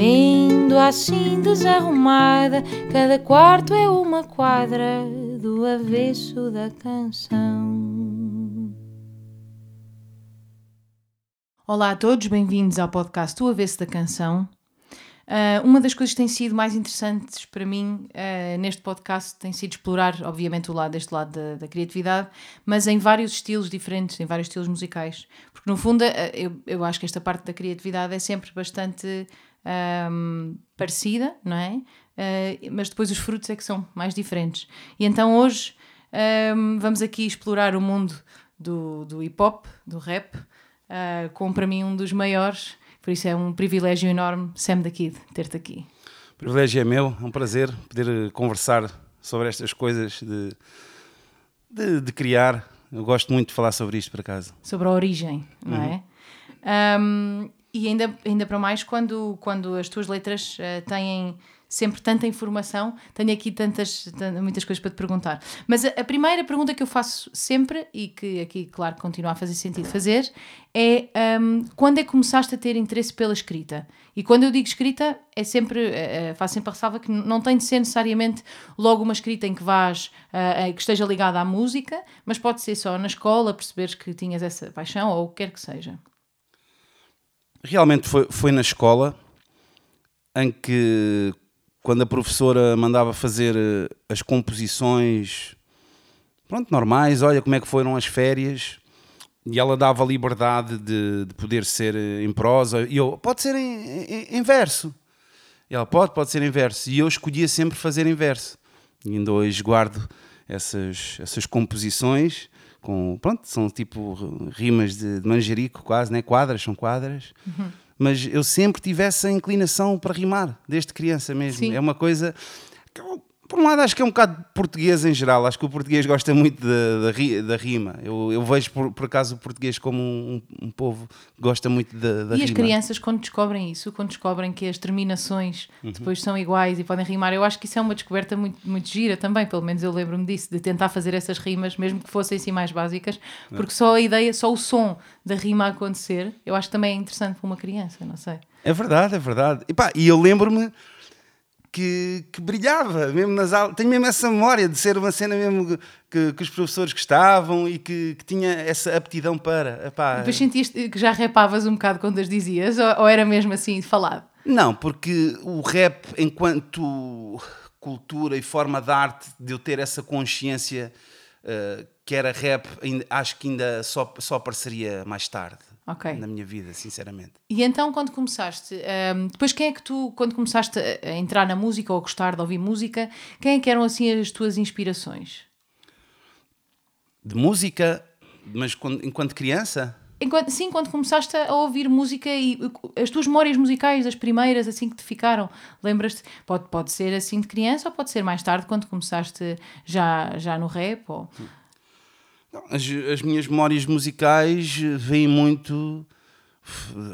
Vendo assim desarrumada, cada quarto é uma quadra do avesso da canção. Olá a todos, bem-vindos ao podcast do Avesso da Canção. Uh, uma das coisas que tem sido mais interessantes para mim uh, neste podcast tem sido explorar, obviamente, o lado deste lado da, da, criatividade, mas em vários estilos diferentes, em vários estilos musicais. Porque, no fundo, uh, eu, eu acho que esta parte da criatividade é sempre bastante um, parecida, não é? mas depois os frutos é que são mais diferentes. E então hoje um, vamos aqui explorar o mundo do, do hip hop, do rap, com para mim um dos maiores por isso é um privilégio enorme, Sam da Kid, ter-te aqui. O privilégio é meu, é um prazer poder eh, conversar sobre estas coisas de, de, de criar. Eu gosto muito de falar sobre isto, por acaso. Sobre a origem, não é? Uhum. Um, e ainda, ainda para mais quando, quando as tuas letras uh, têm sempre tanta informação, tenho aqui tantas, muitas coisas para te perguntar. Mas a, a, primeira pergunta que eu faço sempre, e que aqui, claro, continua a fazer sentido fazer, é um, quando é que começaste a ter interesse pela escrita? E quando eu digo escrita, é sempre, é, faço sempre a ressalva que não tem de ser necessariamente logo uma escrita em que vás, uh, que esteja ligada à música, mas pode ser só na escola, perceberes que tinhas essa paixão, ou o que quer que seja. Realmente foi, foi na escola em que quando a professora mandava fazer eh, as composições, pronto, normais, olha como é que foram as férias, e ela dava liberdade de, de poder ser eh, em prosa, e eu, pode ser em, em, em, verso. E ela, pode, pode ser em verso. E eu escolhia sempre fazer em verso. E ainda hoje guardo essas, essas composições, com, pronto, são tipo rimas de, de manjerico quase, né? quadras, são quadras. Uhum mas eu sempre tive essa inclinação para rimar, desde criança mesmo. Sim. É uma coisa que por um lado, acho que é um bocado português em geral. Acho que o português gosta muito da, da, rima. Eu, eu vejo, por, por acaso, o português como um, um povo que gosta muito da, da e rima. E as crianças, quando descobrem isso, quando descobrem que as terminações uhum. depois são iguais e podem rimar, eu acho que isso é uma descoberta muito, muito gira também. Pelo menos eu lembro-me disso, de tentar fazer essas rimas, mesmo que fossem assim mais básicas, porque só a ideia, só o som da rima acontecer, eu acho que também é interessante para uma criança, não sei. É verdade, é verdade. E, pá, e eu lembro-me que, que, brilhava mesmo nas aulas. Tenho mesmo essa memória de ser uma cena mesmo que, que os professores gostavam e que, que, tinha essa aptidão para. Epá. Depois sentiste que já rapavas um bocado quando as dizias, ou, ou era mesmo assim falado? Não, porque o rap, enquanto cultura e forma de arte, de eu ter essa consciência uh, que era rap, acho que ainda só, só apareceria mais tarde okay. na minha vida, sinceramente. E então, quando começaste, um, depois quem é que tu, quando começaste a entrar na música ou a gostar de ouvir música, quem é que eram assim as tuas inspirações? De música, mas quando, enquanto criança? Enquanto, sim, quando começaste a ouvir música e as tuas memórias musicais, as primeiras, assim que te ficaram, lembras-te? Pode, pode ser assim de criança ou pode ser mais tarde, quando começaste já, já no rap? Ou... As, as minhas memórias musicais vêm muito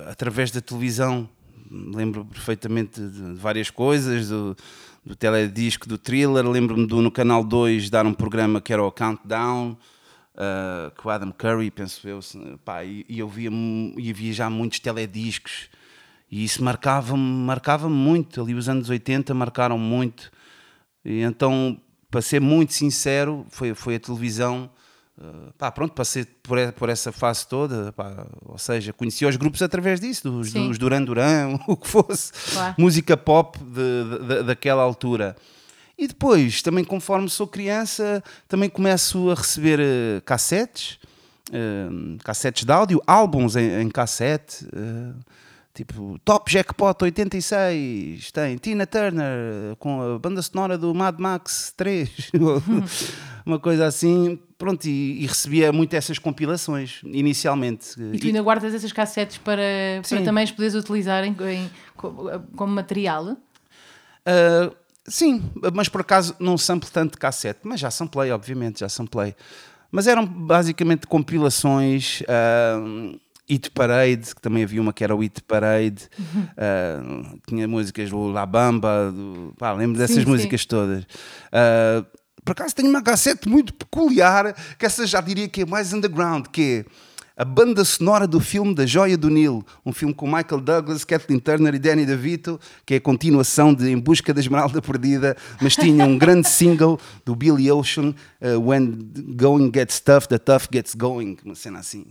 através da televisão. Lembro perfeitamente de várias coisas, do, do teledisco, do thriller. Lembro-me do no Canal 2 dar um programa que era o Countdown, uh, com o Adam Curry, penso eu. Pá, e, e eu via, ia via já muitos telediscos. E isso marcava-me marcava muito. Ali os anos 80 marcaram muito. E então, para ser muito sincero, foi, foi a televisão Uh, pá, pronto, passei por, por essa fase toda, pá, ou seja, conheci os grupos através disso, dos, dos Duran Duran, o que fosse, claro. música pop de, de, daquela altura. E depois, também conforme sou criança, também começo a receber uh, cassetes, uh, cassetes de áudio, álbuns em, em cassete, tipo Top Jackpot 86, tem Tina Turner com a banda sonora do Mad Max 3, uma coisa assim pronto, e, e recebia muito essas compilações, inicialmente. E tu ainda guardas essas cassetes para, para também as poderes utilizar em, em, como material? Uh, sim, mas por acaso não sample tanto cassete, mas já samplei, obviamente, já samplei. Mas eram basicamente compilações. Uh, It Parade, que também havia uma que era o It Parade, uh, tinha músicas do La Bamba, do, pá, lembro dessas sim, músicas sim. todas. Uh, por acaso tenho uma cassete muito peculiar, que essa já diria que é mais underground, que é a banda sonora do filme Da Joia do Nilo, um filme com Michael Douglas, Kathleen Turner e Danny DeVito, que é a continuação de Em Busca da Esmeralda Perdida, mas tinha um grande single do Billy Ocean, uh, When Going Gets Tough, The Tough Gets Going, uma cena assim.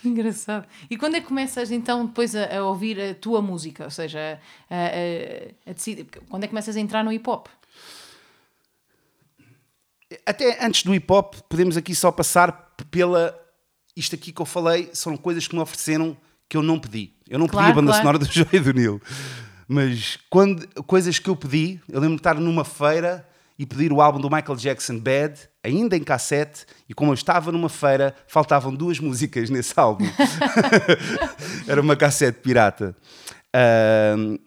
Que engraçado. E quando é que começas então depois a, a ouvir a tua música? Ou seja, a, a, quando é que começas a entrar no hip hop? Até antes do hip hop, podemos aqui só passar pela isto aqui que eu falei são coisas que me ofereceram que eu não pedi. Eu não claro, pedi a banda claro. sonora do Joia do Nilo. Mas quando, coisas que eu pedi, eu lembro de estar numa feira e pedir o álbum do Michael Jackson Bad, ainda em cassete, e como eu estava numa feira, faltavam duas músicas nesse álbum. Era uma cassete pirata. Uh,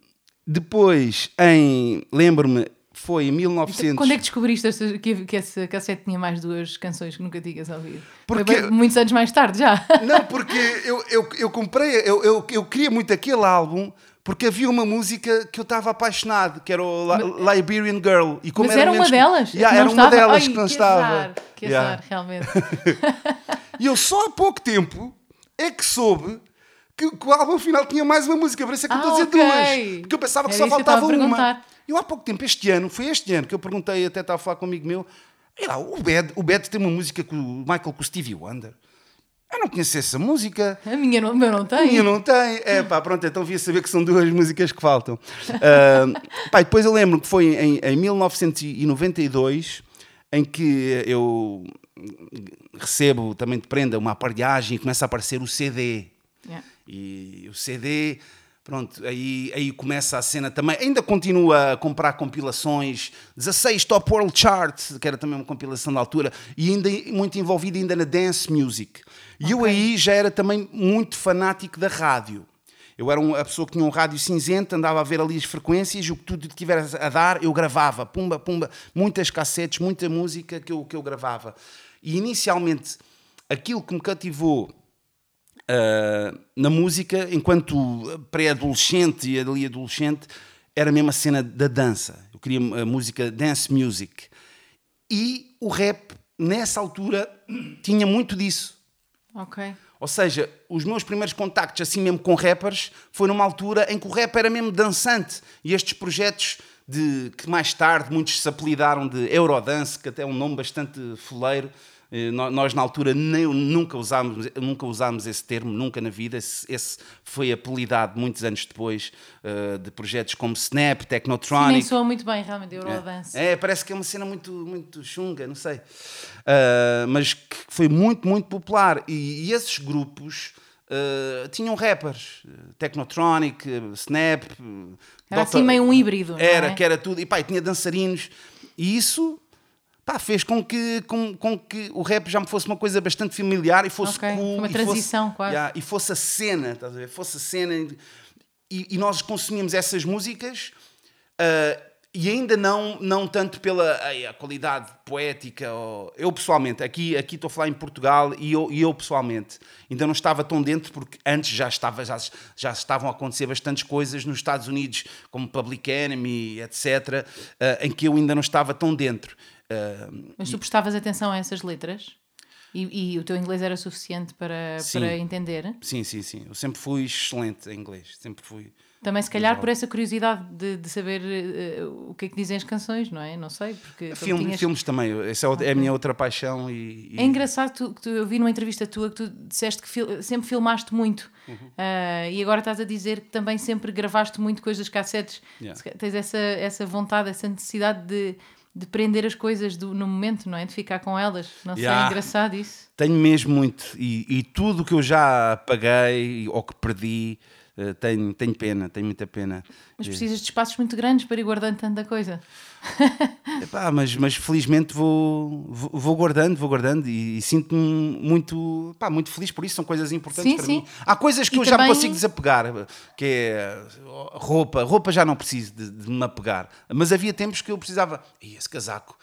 depois, em. Lembro-me, foi em 1900. Quando é que descobriste que, que essa cassete tinha mais duas canções que nunca tinhas ouvido? Porque... Foi muitos anos mais tarde já. Não, porque eu, eu, eu comprei, eu, eu, eu queria muito aquele álbum porque havia uma música que eu estava apaixonado, que era o La Liberian Girl. E como Mas era, era uma delas? Yeah, era estava? uma delas Ai, que não que estava. Azar, que yeah. azar, realmente. e eu só há pouco tempo é que soube que, que o álbum final tinha mais uma música. Parece que eu estou a dizer okay. duas. Porque eu pensava que era só faltava uma. Eu há pouco tempo, este ano, foi este ano que eu perguntei, até estava a falar com um amigo meu, lá, o Bad, o Bad tem uma música com o Michael com o Stevie Wonder. Eu não conheço essa música. A minha não, meu não tem. A minha não tem. É pá, pronto, então via saber que são duas músicas que faltam. Uh, pá, depois eu lembro que foi em, em 1992 em que eu recebo também de prenda uma aparelhagem e começa a aparecer o CD. Yeah. E o CD Pronto, aí, aí começa a cena também. Ainda continua a comprar compilações, 16 Top World Chart, que era também uma compilação da altura, e ainda muito envolvido ainda na dance music. E okay. eu aí já era também muito fanático da rádio. Eu era uma, pessoa que tinha um rádio cinzento, andava a ver ali as frequências, o que tudo tiver a dar, eu gravava, pumba, pumba, muitas cassetes, muita música que eu, que eu gravava. E inicialmente, aquilo que me cativou uh, na música, enquanto pré-adolescente e ali adolescente, era mesmo a cena da dança. Eu queria a música dance music. E o rap, nessa altura, tinha muito disso. Ok. Ou seja, os meus primeiros contactos, assim mesmo com rappers, foi numa altura em que o rap era mesmo dançante. E estes projetos de que mais tarde muitos se apelidaram de Eurodance, que até é um nome bastante foleiro, nós, na altura, nem, nunca, usámos, nunca usámos esse termo, nunca na vida. Esse, esse foi apelidado muitos anos depois uh, de projetos como Snap, Technotronic. Sim, nem soa muito bem, realmente, Eurodance. É, é, parece que é uma cena muito, muito chunga, não sei. Uh, mas que foi muito, muito popular. E, e esses grupos. Uh, tinham rappers, Technotronic, Snap. Era Dr. assim meio um híbrido. Era, é? que era tudo. E pá, tinha dançarinos. E isso pá, fez com que, com, com que o rap já me fosse uma coisa bastante familiar e fosse okay. cool. Uma transição, fosse, quase. Yeah, e fosse a cena, estás a ver? Fosse a cena. E, e nós consumíamos essas músicas. Uh, e ainda não, não tanto pela ai, a qualidade poética. Ou, eu pessoalmente, aqui, aqui estou a falar em Portugal e eu, e eu pessoalmente ainda não estava tão dentro porque antes já, estava, já, já estavam a acontecer bastantes coisas nos Estados Unidos, como Public Enemy, etc., uh, em que eu ainda não estava tão dentro. Uh, Mas tu prestavas atenção a essas letras? E, e, o teu inglês era suficiente para, para entender? Sim, sim, sim. Eu sempre fui excelente em inglês. Sempre fui. Também, se calhar, por essa curiosidade de, de saber uh, o que é que dizem as canções, não é? Não sei. Porque Filme, tinhas... Filmes também. Essa é, okay. é a minha outra paixão. E, e... É engraçado que tu, que tu, eu vi numa entrevista tua que tu disseste que fil, sempre filmaste muito. Uhum. Uh, e agora estás a dizer que também sempre gravaste muito coisas cassetes. Yeah. Tens essa, essa vontade, essa necessidade de de prender as coisas do, no momento, não é? De ficar com elas. Não sei, yeah. é engraçado isso. Tenho mesmo muito. E, e tudo que eu já paguei ou que perdi, Uh, tenho, tenho pena, tenho muita pena. Mas precisas de espaços muito grandes para ir guardando tanta coisa. Epá, mas, mas felizmente vou, vou, vou guardando, vou guardando e, e sinto-me muito, pá, muito feliz por isso. São coisas importantes Sim, para sim. mim. Há coisas que E eu já me também- consigo desapegar, que é roupa. Roupa já não preciso de, de me apegar. Mas havia tempos que eu precisava. "Ih, esse casaco.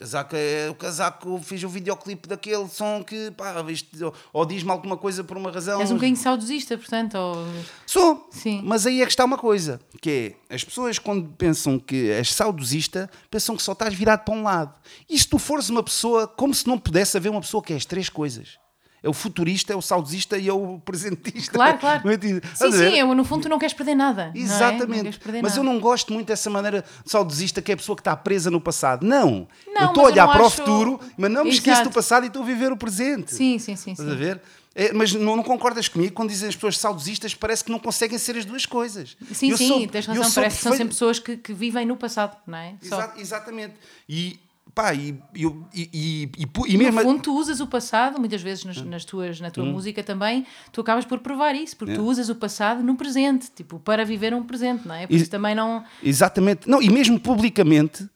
Casaco é o casaco. Fiz o videoclipe daquele som que, pá, isto, ou, ou diz-me alguma coisa por uma razão. És um bocadinho saudosista, portanto. Ou... Sou. Sim. Mas aí é que está uma coisa, que é, as pessoas quando pensam que és saudosista, pensam que só estás virado para um lado. E se tu fores uma pessoa, como se não pudesse haver uma pessoa que é as três coisas. É o futurista, é o saudosista e é o presentista. Claro, claro. É tipo- Sim, a sim, eu, no fundo tu não queres perder nada. é? Exatamente. perder mas nada. eu não gosto muito dessa maneira saudosista que é a pessoa que está presa no passado. Não. Não, eu estou a olhar para acho- o futuro, mas não me esqueço Exato. do passado e estou a viver o presente. Sim, sim, sim. Estás a sim. ver? É, mas não, não concordas comigo quando dizem as pessoas saudosistas parece que não conseguem ser as duas coisas. Sim, Eu sim, sou- tens razão. Parece que são sempre pessoas que, que vivem no passado, não é? Só. Exa- exatamente. E pá, e, e, e, e, No mesmo. fundo, tu usas o passado, muitas vezes Hum. nas, nas tuas, na tua música também, tu acabas por provar isso, porque É. tu usas o passado no presente, tipo, para viver um presente, não é? Por isso também não. Exatamente. Não, e mesmo publicamente,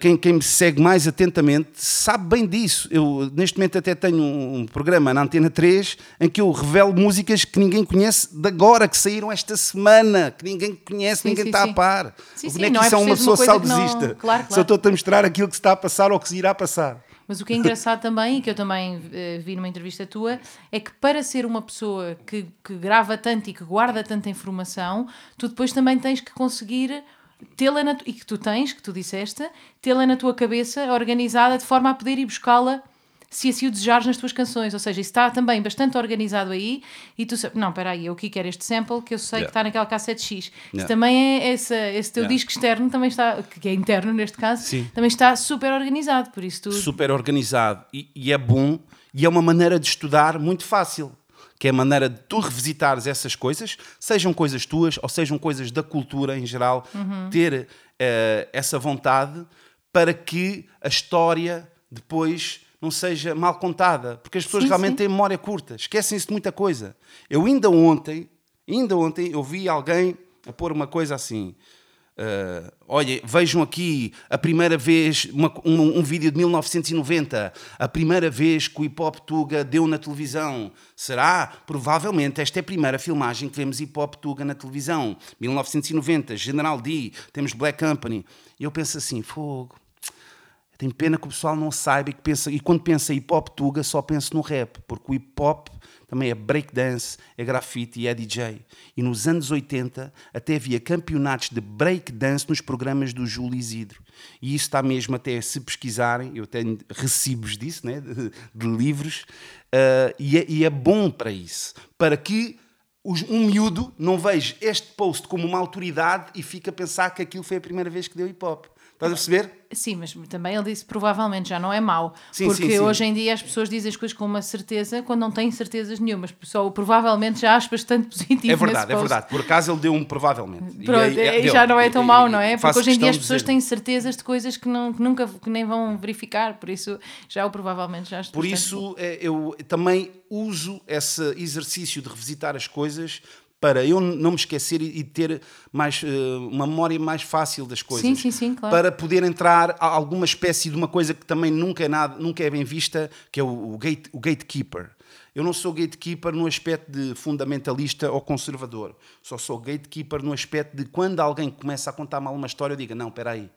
quem, quem me segue mais atentamente sabe bem disso. Eu, neste momento, até tenho um, programa na Antena 3 em que eu revelo músicas que ninguém conhece de agora, que saíram esta semana, que ninguém conhece, Sim, ninguém sim, está sim. a par. Sim, sim, é que é isso é uma pessoa que não- saudosista? Claro, claro. estou-te a mostrar aquilo que está a passar ou que se irá passar. Mas o que é engraçado também, e que eu também eh, vi numa entrevista tua, é que para ser uma pessoa que, que grava tanto e que guarda tanta informação, tu depois também tens que conseguir tê-la na e que tu tens, que tu disseste, tê-la na tua cabeça organizada de forma a poder ir buscá-la se assim o desejares nas tuas canções, ou seja, isso está também bastante organizado aí e tu sabes, não, espera aí, eu aqui quero este sample que eu sei que Yeah. está naquela cassete X. Isso Yeah. também é essa, esse teu Yeah. disco externo também está, que é interno neste caso, Sim. também está super organizado, por isso tu super organizado e, e é bom e é uma maneira de estudar muito fácil que é a maneira de tu revisitares essas coisas sejam coisas tuas ou sejam coisas da cultura em geral ter eh, essa vontade para que a história depois não seja mal contada porque as pessoas Sim, realmente sim. têm memória curta esquecem-se de muita coisa eu ainda ontem ainda ontem eu vi alguém a pôr uma coisa assim Uh, olha, vejam aqui a primeira vez, uma- um, um vídeo de 1990, a primeira vez que o hip hop Tuga deu na televisão. Será? Provavelmente esta é a primeira filmagem que vemos hip hop Tuga na televisão. 1990, General D, temos Black Company. E eu penso assim: fogo. Tenho pena que o pessoal não saiba e, que pensa, e quando pensa hip hop Tuga só pensa no rap, porque o hip hop também é breakdance, é grafite e é DJ. E nos anos 80 até havia campeonatos de breakdance nos programas do Júlio Isidro. E isso está mesmo até se pesquisarem, eu tenho recibos disso, né, de, de livros, ah, e, é, e é bom para isso, para que os- um miúdo não veja este post como uma autoridade e fica a pensar que aquilo foi a primeira vez que deu hip hop. Estás a perceber? Sim, mas também ele disse provavelmente já não é mau. Sim, porque sim, sim. hoje em dia as pessoas dizem as coisas com uma certeza quando não têm certezas nenhumas. Só o provavelmente já acho bastante positivo. É verdade, é verdade. Por acaso ele deu um provavelmente. E Pronto, aí- e deu. já não é tão E- mau, não é? Porque hoje em dia as pessoas têm certezas de coisas que, não, que nunca que nem vão verificar, por isso já o provavelmente já acho Por isso é, eu também uso esse exercício de revisitar as coisas para eu não me esquecer e ter mais, eh, uma memória mais fácil das coisas. Sim, sim, sim, claro. Para poder entrar a alguma espécie de uma coisa que também nunca é, nada, nunca é bem vista, que é o, o, gate, o gatekeeper. Eu não sou gatekeeper no aspecto de fundamentalista ou conservador. Só sou gatekeeper no aspecto de quando alguém começa a contar mal uma história, eu digo, não, espera aí.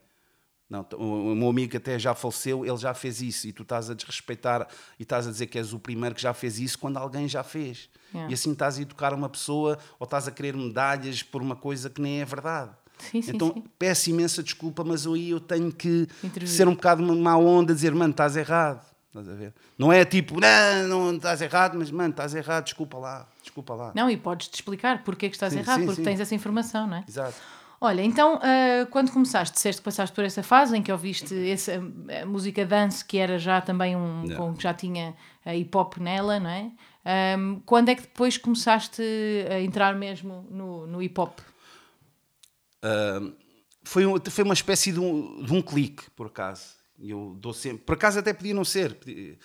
Não, o meu amigo até já faleceu, ele já fez isso e tu estás a desrespeitar e estás a dizer que és o primeiro que já fez isso quando alguém já fez. Yeah. E assim estás a educar uma pessoa ou estás a querer medalhas por uma coisa que nem é verdade. Sim, sim, então sim. peço imensa desculpa, mas aí eu tenho que Intervir. ser um bocado uma má onda, dizer, mano, estás errado. Estás a ver? Não é tipo, não, não estás errado, mas mano, estás errado, desculpa lá, desculpa lá. Não, e podes-te explicar porque é que estás Sim, errado, sim, porque sim. tens essa informação, não é? Exato. Olha, então, ah, quando começaste, disseste que passaste por essa fase em que ouviste essa a música dance, que era já também um. Yeah. Com, que já tinha a hip hop nela, não é? Ahm, quando é que depois começaste a entrar mesmo no, no hip hop? Uh, foi, um- foi uma espécie de um, de um clique, por acaso. Eu dou sempre. Por acaso até podia não ser, podia-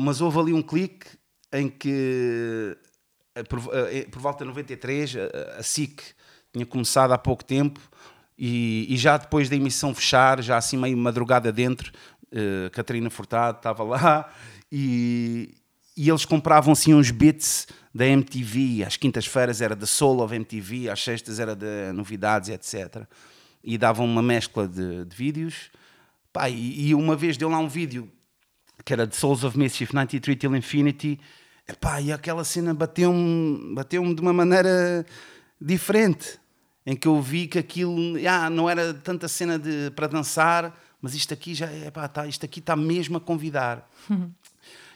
mas houve ali um clique em que por, por volta de 93, a, a SIC tinha começado há pouco tempo e, e, já depois da emissão fechar, já assim meio madrugada dentro, uh, Catarina Furtado estava lá e, e eles compravam assim uns bits da MTV, às quintas-feiras era da Soul of MTV, às sextas era de novidades, etc. E davam uma mescla de, de vídeos. Pá, e, e, uma vez deu lá um vídeo que era de Souls of Mischief 93 Till Infinity. Epá, e aquela cena bateu-me bateu de uma maneira diferente em que eu vi que aquilo ah, não era tanta cena de, para dançar, mas isto aqui já é pá, tá, isto aqui está mesmo a convidar. Uhum.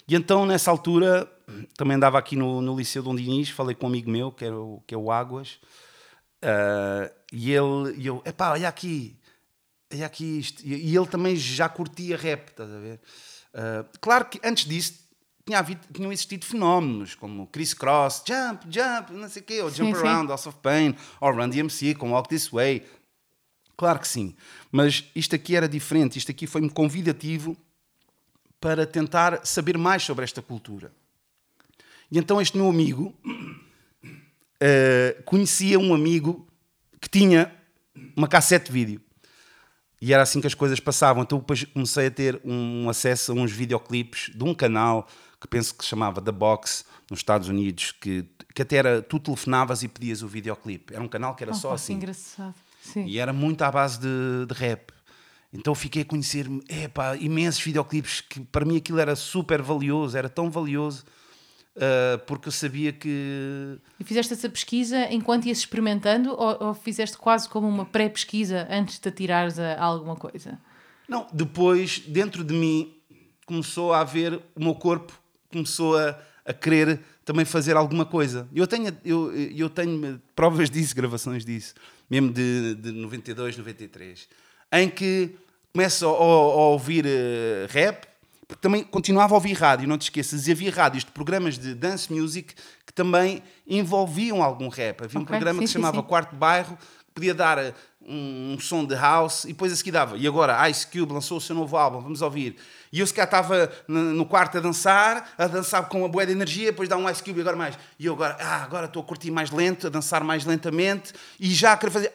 E então, nessa altura, também andava aqui no, no Liceu Dom Dinis, falei com um amigo meu, que é o, que é o Águas, uh, e ele, e eu, epá, olha aqui, olha aqui isto. E, e ele também já curtia rap, estás a ver? Uh, claro que antes disso tinha havido, tinham existido fenómenos como Chris Cross, Jump, Jump, não sei o quê, ou Jump sim, Around, House of Pain, ou Run DMC com Walk This Way. Claro que sim, mas isto aqui era diferente, isto aqui foi-me convidativo para tentar saber mais sobre esta cultura. E então este meu amigo uh, conhecia um amigo que tinha uma cassete de vídeo. E era assim que as coisas passavam. Então depois comecei a ter um acesso a uns videoclipes de um canal que penso que se chamava The Box, nos Estados Unidos, que, que até era, tu telefonavas e pedias o videoclipe. Era um canal que era oh, só assim. engraçado. Sim. E era muito à base de, de rap. Então fiquei a conhecer epá, imensos videoclipes que para mim aquilo era super valioso, era tão valioso. Uh, porque eu sabia que. E fizeste essa pesquisa enquanto ias experimentando ou, ou fizeste quase como uma pré-pesquisa antes de atirares a alguma coisa? Não, depois, dentro de mim, começou a haver o meu corpo começou a, a querer também fazer alguma coisa. Eu tenho, eu, eu tenho provas disso, gravações disso, mesmo de, de 92, 93, em que começo a, a, a ouvir uh, rap, porque também continuava a ouvir rádio, não te esqueças, e havia rádios de programas de dance music que também envolviam algum rap. Havia okay, um programa sim, que se chamava sim. Quarto Bairro, que podia dar eh, um, um, som de house, e depois a seguir dava. E agora, Ice Cube lançou o seu novo álbum, vamos ouvir. E eu se calhar estava no quarto a dançar, a dançar com uma boa de energia, depois dá um Ice Cube e agora mais. E eu agora, ah, agora estou a curtir mais lento, a dançar mais lentamente, e já a querer fazer.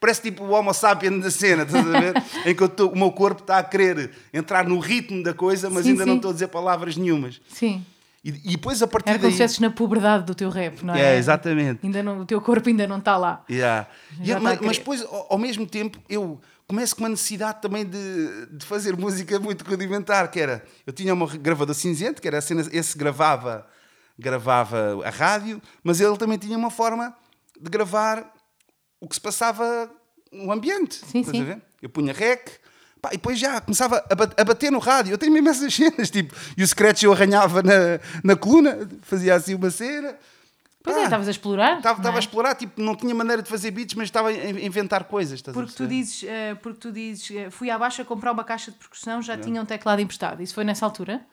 Parece tipo o Homo sapiens da cena, estás a ver? em que tô, o meu corpo está a querer entrar no ritmo da coisa, mas sim, ainda sim. não estou a dizer palavras nenhumas. Sim. E, e depois a partir Era daí... como se na puberdade do teu rap, não é? É, exatamente. Ainda não, o teu corpo ainda não está lá. Yeah. yeah mas, mas depois, ao, ao mesmo tempo, eu começo com uma necessidade também de, de fazer música muito rudimentar, que era, eu tinha uma gravador cinzento, que era a cena, esse gravava, gravava a rádio, mas ele também tinha uma forma de gravar o que se passava no ambiente. Sim, sim. Eu punha rec, pá, e depois já começava a bater no rádio. Eu tenho mesmo essas cenas, tipo, e o scratch eu arranhava na, na coluna, fazia assim uma cena Pois é, estavas a explorar. Estava é? a explorar, tipo, não tinha maneira de fazer beats, mas estava a inventar coisas. Porque tu dizes, uh, porque tu dizes, uh, fui à baixa comprar uma caixa de percussão, já é. tinha um teclado emprestado. Isso foi nessa altura?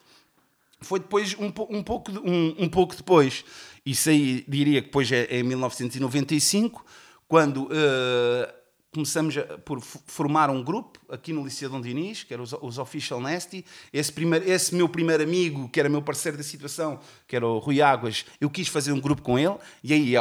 Foi depois, um, um, pouco, um, um pouco depois. Isso aí diria que depois é, é em 1995, quando. Uh, começamos a, por formar um grupo aqui no Liceu Dom Dinis, que era os, os Official Nasty. Esse, primeiro, esse meu primeiro amigo, que era meu parceiro da situação, que era o Rui Águas, eu quis fazer um grupo com ele, e aí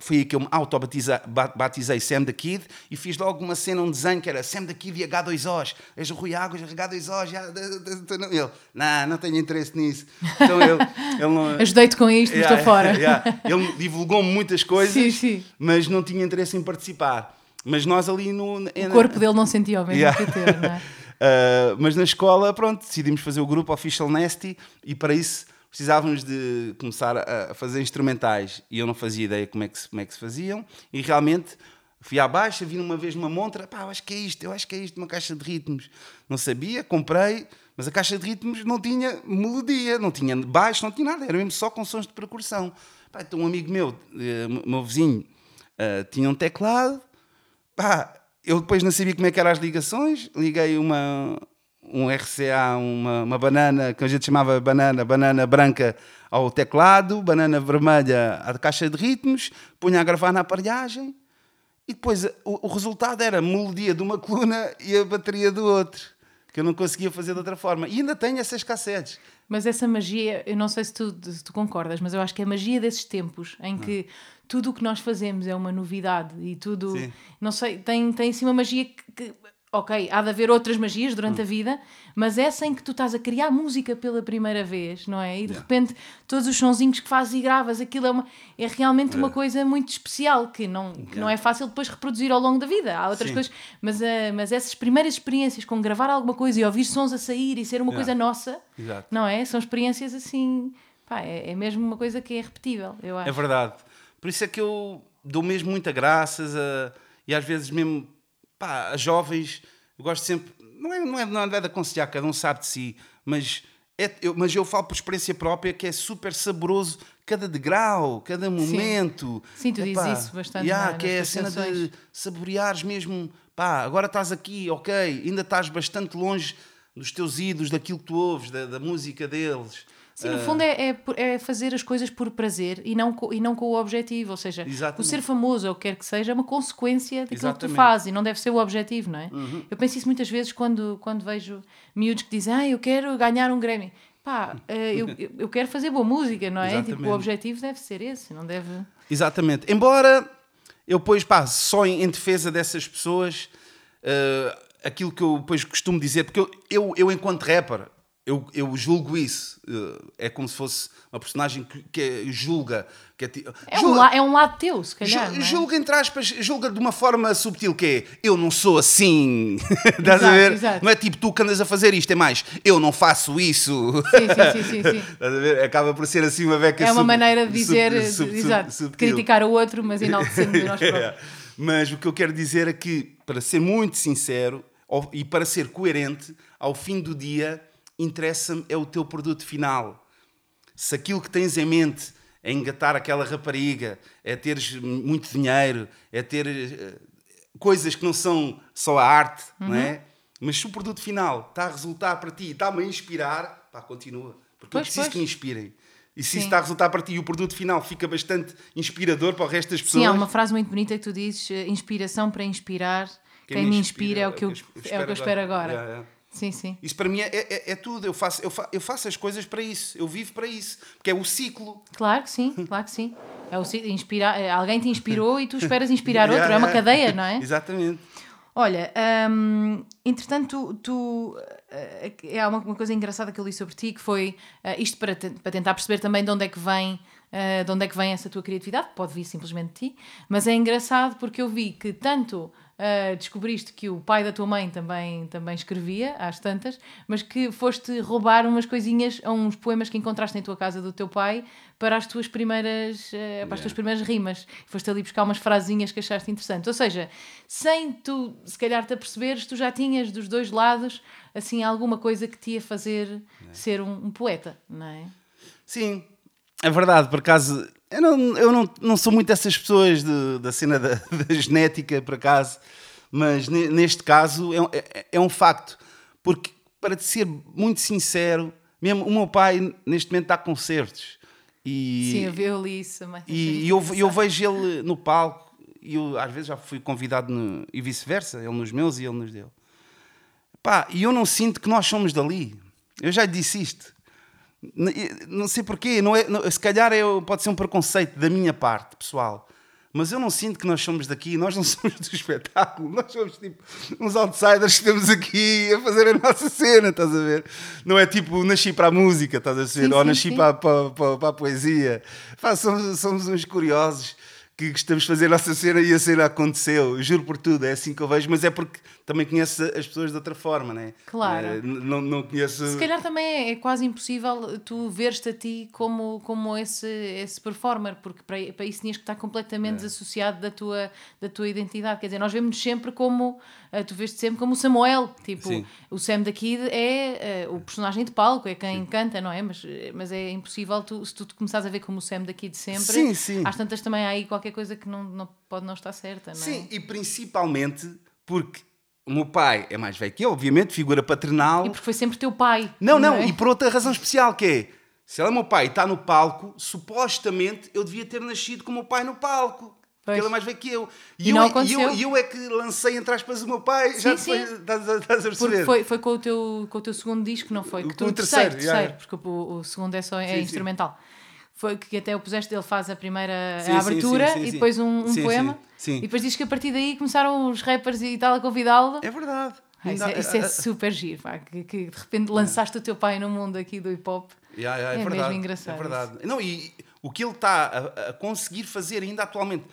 foi aí que eu me auto-batizei Sam the Kid e fiz logo uma cena, um desenho que era Sam the Kid e H2Os. És o Rui Águas, H2Os. Ele, não, não tenho interesse nisso. Então ele, ele não... Ajudei-te com isto, yeah, estou fora. Yeah. Ele divulgou-me muitas coisas, sim, sim. mas não tinha interesse em participar. Mas nós ali no. O corpo dele não sentia o mesmo yeah. que teu, não é? Uh, mas na escola, pronto, decidimos fazer o grupo Official Nasty e para isso precisávamos de começar a, fazer instrumentais e eu não fazia ideia como é que se, como é que se faziam e realmente fui à baixa, vi uma vez uma montra, pá, acho que é isto, eu acho que é isto, uma caixa de ritmos. Não sabia, comprei, mas a caixa de ritmos não tinha melodia, não tinha baixo, não tinha nada, era mesmo só com sons de percussão. Pá, então um amigo meu, eh, meu vizinho, uh, tinha um teclado Pá, eu depois não sabia como é que eram as ligações, liguei uma, um RCA, uma, uma banana, que a gente chamava banana, banana branca ao teclado, banana vermelha à caixa de ritmos, punha a gravar na aparelhagem e depois o, o resultado era a melodia de uma coluna e a bateria do outro. que eu não conseguia fazer de outra forma. E ainda tenho essas cassetes. Mas essa magia, eu não sei se tu, se tu concordas, mas eu acho que é a magia desses tempos em que tudo o que nós fazemos é uma novidade e tudo, Sim. não sei, tem, tem assim uma magia que, que, ok, há de haver outras magias durante a vida, mas essa em que tu estás a criar música pela primeira vez, não é? E de Yeah. repente todos os sonzinhos que fazes e gravas, aquilo é, uma, é realmente uma coisa muito especial que, não, que não é fácil depois reproduzir ao longo da vida. Há outras Sim. coisas, mas, eh, mas essas primeiras experiências com gravar alguma coisa e ouvir sons a sair e ser uma Yeah. coisa nossa, Exato. não é? São experiências assim, pá, é, é mesmo uma coisa que é repetível, eu acho. É verdade. Por isso é que eu dou mesmo muita graças a, e às vezes mesmo pá, a jovens, eu gosto sempre, não é, não é, não é de aconselhar, cada um sabe de si, mas, é, eu, mas eu falo por experiência própria que é super saboroso cada degrau, cada momento. Sim, tu dizes Epá, isso bastante yeah, que é a cena de saboreares mesmo, pá, agora estás aqui, ok, ainda estás bastante longe dos teus ídolos, daquilo que tu ouves, da, da música deles. Sim, no fundo é, é, é fazer as coisas por prazer e não, co- e não com o objetivo. Ou seja, Exatamente. o ser famoso ou o que quer que seja é uma consequência daquilo que tu Exatamente. Uhum. fazes e não deve ser o objetivo, não é? Eu penso isso muitas vezes quando, quando vejo miúdos que dizem, ah, eu quero ganhar um Grammy. Pá, eh, eu, eu- quero fazer boa música, não é? Tipo, Exatamente. o objetivo deve ser esse, não deve. Exatamente. Embora eu depois, pá, só em, em defesa dessas pessoas, eh, aquilo que eu depois costumo dizer, porque eu, eu, eu enquanto rapper, eu, eu julgo isso. eh, é como se fosse uma personagem que, que é- julga. Que é, É um, la- é um lado teu, se calhar. Ju- é? Julga, entre aspas, julga de uma forma subtil, que é eu não sou assim. Estás a ver? exato. Não é tipo tu que andas a fazer isto, é mais eu não faço isso. Sim, sim, sim, sim, sim. Estás a ver? Acaba por ser assim uma beca É uma sub- maneira de dizer, sub- sub- exato, criticar o outro, mas enaltecendo nós próprios. Mas o que eu quero dizer é que, para ser muito sincero e para ser coerente, ao fim do dia, interessa-me é o teu produto final. Se aquilo que tens em mente é engatar aquela rapariga, é teres muito dinheiro, é ter eh, coisas que não são só a arte, não é? Uhum. Mas se o produto final está a resultar para ti e está-me a inspirar, pá, continua. Porque eu Pois, preciso pois. que me inspirem. E se Sim. isso está a resultar para ti e o produto final fica bastante inspirador para o resto das pessoas. Sim, há uma frase muito bonita que tu dizes: eh, inspiração para inspirar. Quem, me inspira, é o que eu, é o que eu espero agora. Yeah, yeah. Sim, sim. Isso para mim é, é, é tudo. Eu faço, eu, fa- eu faço as coisas para isso. Eu vivo para isso. Porque é o ciclo. Claro que sim, claro que sim. É o, si- inspirar, eh, alguém te inspirou e tu esperas inspirar outro. É uma cadeia, não é? Exatamente. Olha, hum, entretanto, tu, tu, eh, há uma, uma coisa engraçada que eu li sobre ti que foi eh, isto para, te- para tentar perceber também de onde é que vem. eh, de onde é que vem essa tua criatividade? Pode vir simplesmente de ti, mas é engraçado porque eu vi que tanto eh, descobriste que o pai da tua mãe também, também escrevia, às tantas, mas que foste roubar umas coisinhas, a uns poemas que encontraste em tua casa do teu pai para as tuas primeiras, eh, para as tuas primeiras rimas. Foste ali buscar umas frasinhas que achaste interessantes. Ou seja, sem tu se calhar te aperceberes, tu já tinhas dos dois lados assim alguma coisa que te ia fazer ser um, um poeta, não é? Sim, é verdade. Por acaso, eu não, eu não, não sou muito dessas pessoas de- da cena da, da genética, por acaso. Mas ne- neste caso é, um- é- é um facto. Porque, para te ser muito sincero, mesmo o meu pai neste momento dá concertos. E, Sim, eu, vi- eu li isso. Achei E, eu, eu vejo ele no palco e eu às vezes já fui convidado no- e vice-versa, ele nos meus e ele nos dele. Pá, e eu não sinto que nós somos dali. Eu já disse isto. Não sei porquê, não é, não- se calhar é, pode ser um preconceito da minha parte, pessoal. Mas eu não sinto que nós somos daqui, nós não somos do espetáculo, nós somos tipo uns outsiders que estamos aqui a fazer a nossa cena, estás a ver? Não é tipo nasci para a música, estás a ver? Sim, Ou sim, nasci sim. para, para, para, para a poesia. Pá, somos, somos uns curiosos que gostamos de fazer a nossa cena e a cena aconteceu. Juro por tudo, é assim que eu vejo, mas é porque também conheço as pessoas de outra forma, né? Claro. Eh, não, não conheço. Se calhar também é, é quase impossível tu veres-te a ti como, como esse, esse performer, porque para, para isso tinhas que estar completamente desassociado da tua, da tua identidade. Quer dizer, nós vemos-nos sempre como, tu vês-te sempre como o Samuel, tipo, Sim. o Sam da Kid é eh, o personagem de palco, é quem canta, não é? Mas, mas é impossível, tu, se tu te começares a ver como o Sam da Kid sempre, Sim, sim. às tantas também há aí qualquer coisa que não, não, pode não estar certa, não é? Sim, e principalmente porque o meu pai é mais velho que eu, obviamente, figura paternal. E porque foi sempre teu pai. Não, não, é? e por outra razão especial, que é, se ele é meu pai e está no palco, supostamente eu devia ter nascido com o meu pai no palco. Porque ele é mais velho que eu. E eu, não é- eu, eu é que lancei, entre aspas, o meu pai. já Sim, depois, sim. Estás, estás a Porque perceber? foi, foi com, o teu, com o teu segundo disco, não foi? Que tu, o terceiro, terceiro, já, terceiro, porque o, o segundo é só é Sim, instrumental. Foi que até o puseste, ele faz a primeira a abertura e depois um, um poema. E depois diz que a partir daí começaram os rappers e tal a convidá-lo. É verdade. Ah, isso, é, isso é a- a- super giro, pá, que, que de repente lançaste o teu pai no mundo aqui do hip hop. Ya, ya, É mesmo verdade, engraçado É verdade. Não, e o que ele está a, a conseguir fazer ainda atualmente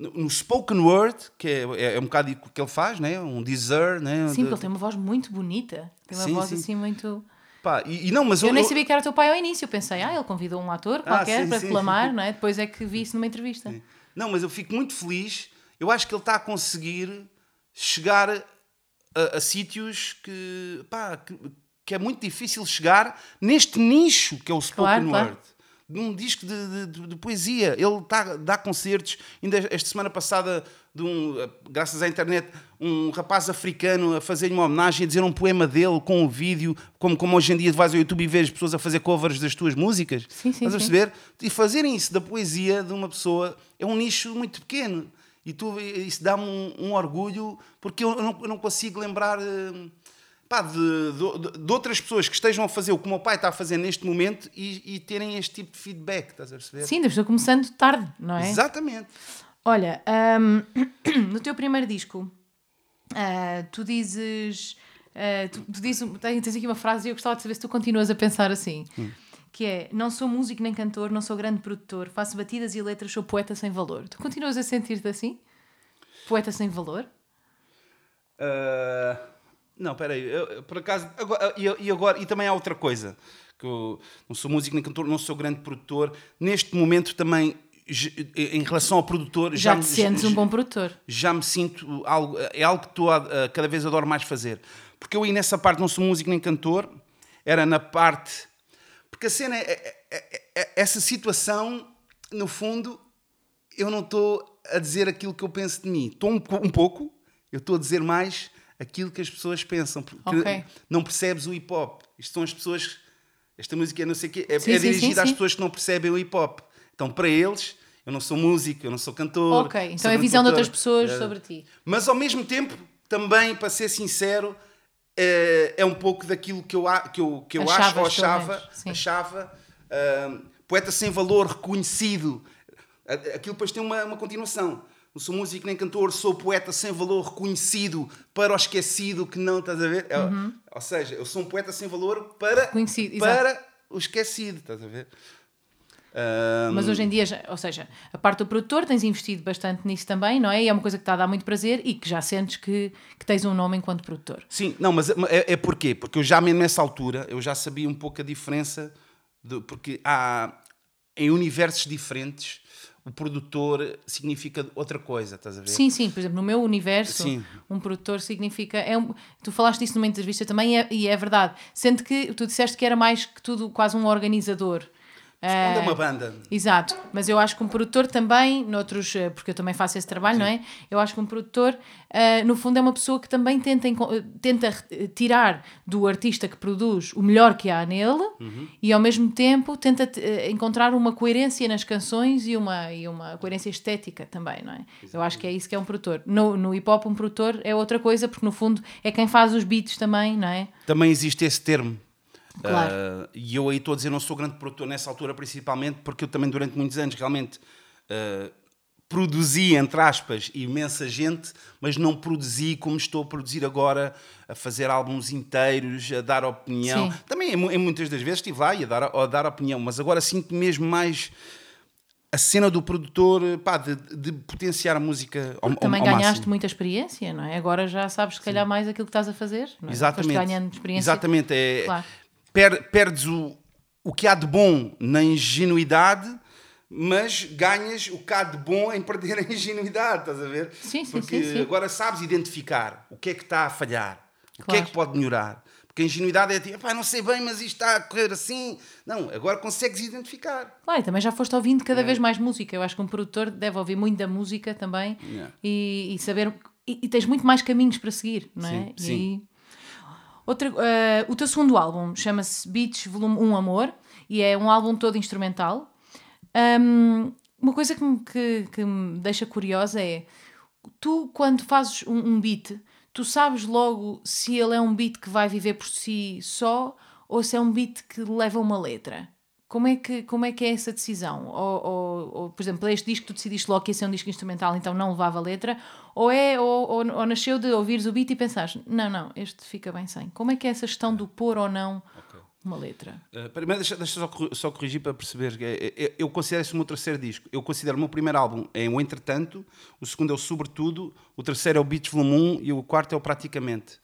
no, spoken word, que é, é, é um bocado o que ele faz, né? um deezer, né? Sim, porque ele tem uma voz muito bonita. Tem uma Sim, voz sim. assim muito. pá, e, e não, mas Eu nem sabia que era teu pai ao início. Eu pensei, ah, ele convidou um ator Ah, qualquer sim, para reclamar, sim. não é? Depois é que vi isso numa entrevista. Não, mas eu fico muito feliz. Eu acho que ele está a conseguir chegar a, a sítios que, pá, que, que é muito difícil chegar neste nicho que é o spoken Claro, claro. word. De um disco de, de- de- poesia. Ele está dá concertos. Ainda esta semana passada, de um, graças à internet, um rapaz africano a fazer-lhe uma homenagem, a dizer um poema dele com um vídeo, como, como hoje em dia vais ao YouTube e vês pessoas a fazer covers das tuas músicas. Sim, sim, Estás a sim. perceber? E fazerem isso da poesia de uma pessoa é um nicho muito pequeno. E tu, isso dá-me um, um orgulho, porque eu não, eu não consigo lembrar eh, pá, de, de, de outras pessoas que estejam a fazer o que o meu pai está a fazer neste momento e, e terem este tipo de feedback. Estás a perceber? Sim, estou começando tarde, não é? Exatamente. Olha, hum, no teu primeiro disco, ah, tu dizes. ah, tu, tu dizes, tens aqui uma frase e eu gostava de saber se tu continuas a pensar assim. Que é: Não sou músico nem cantor, não sou grande produtor, faço batidas e letras, sou poeta sem valor. Tu continuas a sentir-te assim? Poeta sem valor? Ah, não, peraí, eu, eu, por acaso, agora, e, e agora, e também há outra coisa, que eu não sou músico nem cantor, não sou grande produtor, neste momento também, j- em relação ao produtor, Já, me- te sentes um bom produtor. já me sinto algo, é algo que estou a, cada vez adoro mais fazer. Porque eu aí nessa parte não sou músico nem cantor, era na parte. Porque a cena é, é- é- é- essa situação, no fundo, eu não estou a dizer aquilo que eu penso de mim. Estou um, um pouco, eu estou a dizer mais aquilo que as pessoas pensam. Porque Ok. não percebes o hip hop. Isto são as pessoas. Esta música é não sei quê, é, Sim, é sim, sim, dirigida às pessoas que não percebem o hip hop. Então, para eles, eu não sou músico, eu não sou cantor. Ok, então é a visão de outras pessoas É. sobre ti. Mas ao mesmo tempo, também, para ser sincero, é, é um pouco daquilo que eu, que eu, que eu acho ou achava, achava ahm, poeta sem valor, reconhecido. Aquilo depois tem uma, uma continuação. Não sou músico nem cantor, sou poeta sem valor, reconhecido para o esquecido que não, estás a ver? É- Uhum. Ou seja, eu sou um poeta sem valor para, exato. para o esquecido, estás a ver? Ahm, Mas hoje em dia, ou seja, a parte do produtor tens investido bastante nisso também, não é? E é uma coisa que está a dar muito prazer e que já sentes que, que tens um nome enquanto produtor. Sim, não, mas é, é porquê? Porque eu já mesmo nessa altura, eu já sabia um pouco a diferença, de, porque há, em universos diferentes, o produtor significa outra coisa, estás a ver? Sim, sim, por exemplo, no meu universo, Sim. um produtor significa. É um, tu falaste disso numa entrevista também e é, e é verdade. Sendo que tu disseste que era mais que tudo quase um organizador. Onde é Eh, uma banda? Exato, mas eu acho que um produtor também, noutros, eh, porque eu também faço esse trabalho, não é? Eu acho que um produtor, eh, no fundo, é uma pessoa que também tenta, eh, tenta eh, tirar do artista que produz o melhor que há nele e, ao mesmo tempo, tenta eh, encontrar uma coerência nas canções e uma, e uma coerência estética também, não é? Eu acho que é isso que é um produtor. No, no hip hop, um produtor é outra coisa, porque, no fundo, é quem faz os beats também, não é? Também existe esse termo. Claro. Ah, e eu aí estou a dizer, não sou grande produtor nessa altura, principalmente porque eu também durante muitos anos realmente ah, produzi, entre aspas, imensa gente, mas não produzi como estou a produzir agora, a fazer álbuns inteiros, a dar opinião. Sim. Também em, em muitas das vezes estive lá e a dar, a dar opinião, mas agora sinto mesmo mais a cena do produtor, pá, de, de potenciar a música ao, Também ao ganhaste máximo. muita experiência, não é? Agora já sabes, se calhar, mais aquilo que estás a fazer. Não é? Exatamente. Foste ganhando experiência. Exatamente. É, Claro. Per- perdes o, o que há de bom na ingenuidade, mas ganhas o que há de bom em perder a ingenuidade, estás a ver? Sim, sim, Porque sim, sim. agora sabes identificar o que é que está a falhar, o que Claro. é que pode melhorar. Porque a ingenuidade é tipo, "Epá, não sei bem, mas isto está a correr assim. Não, agora consegues identificar. Claro, e também já foste ouvindo É. cada vez mais música. Eu acho que um produtor deve ouvir muito da música também Yeah. e, e saber. E, e tens muito mais caminhos para seguir, não é? Sim, E sim. aí- Outra, eh, o teu segundo álbum chama-se Beats Volume 1 Amor e é um álbum todo instrumental. Ahm, uma coisa que me, que, que me deixa curiosa é tu, quando fazes um, um beat, tu sabes logo se ele é um beat que vai viver por si só ou se é um beat que leva uma letra. Como é que, como é, que é essa decisão? Ou, ou, ou, por exemplo, este disco tu decidiste logo que esse é um disco instrumental, então não levava letra? Ou é, ou, ou, ou nasceu de ouvires o beat e pensares, não, não, este fica bem sem. Como é que é essa gestão do pôr ou não uma letra? Uh, primeiro, deixa, deixa só, só, corrigir para perceber. que é, é, eu considero esse o meu terceiro disco. Eu considero o meu primeiro álbum é o Entretanto, o segundo é o Sobretudo, o terceiro é o Beats Volume 1 e o quarto é o Praticamente.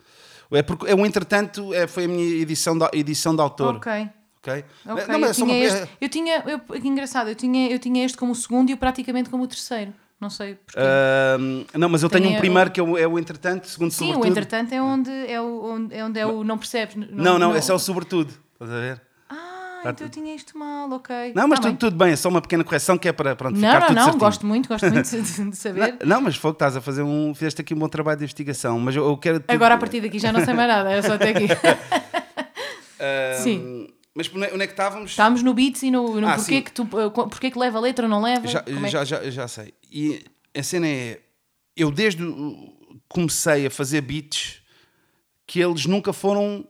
É, porque, é o Entretanto é, foi a minha edição de, edição de autor. Ok. Okay? Okay, não, mas eu, tinha uma... este, eu tinha, eu, que engraçado, eu tinha, eu tinha este como o segundo e o praticamente como o terceiro. Não sei porquê. Uh, não, mas eu tenho, tenho um primeiro que é o, é o entretanto, segundo Sim, sobretudo. o entretanto é onde é o, onde, é, onde é o não percebes. Não, não, não, esse é o sobretudo. Estás a ver? Ah, tá então eu tinha isto mal, ok. Não, mas tá tudo, bem. tudo bem, é só uma pequena correção que é para pronto, não, ficar não, tudo não, certinho. gosto muito, gosto muito de, de saber. Não, não, mas foi que estás a fazer um. Fizeste aqui um bom trabalho de investigação, mas eu, eu quero. Agora a partir daqui já não sei mais nada, é só até aqui. Sim. Mas onde é que estávamos? Estávamos no beats e no, no ah, porquê, que tu, eh, porquê que leva a letra ou não leva. Já, é já, já, já sei. E a cena é. Eu desde comecei a fazer beats que eles nunca foram.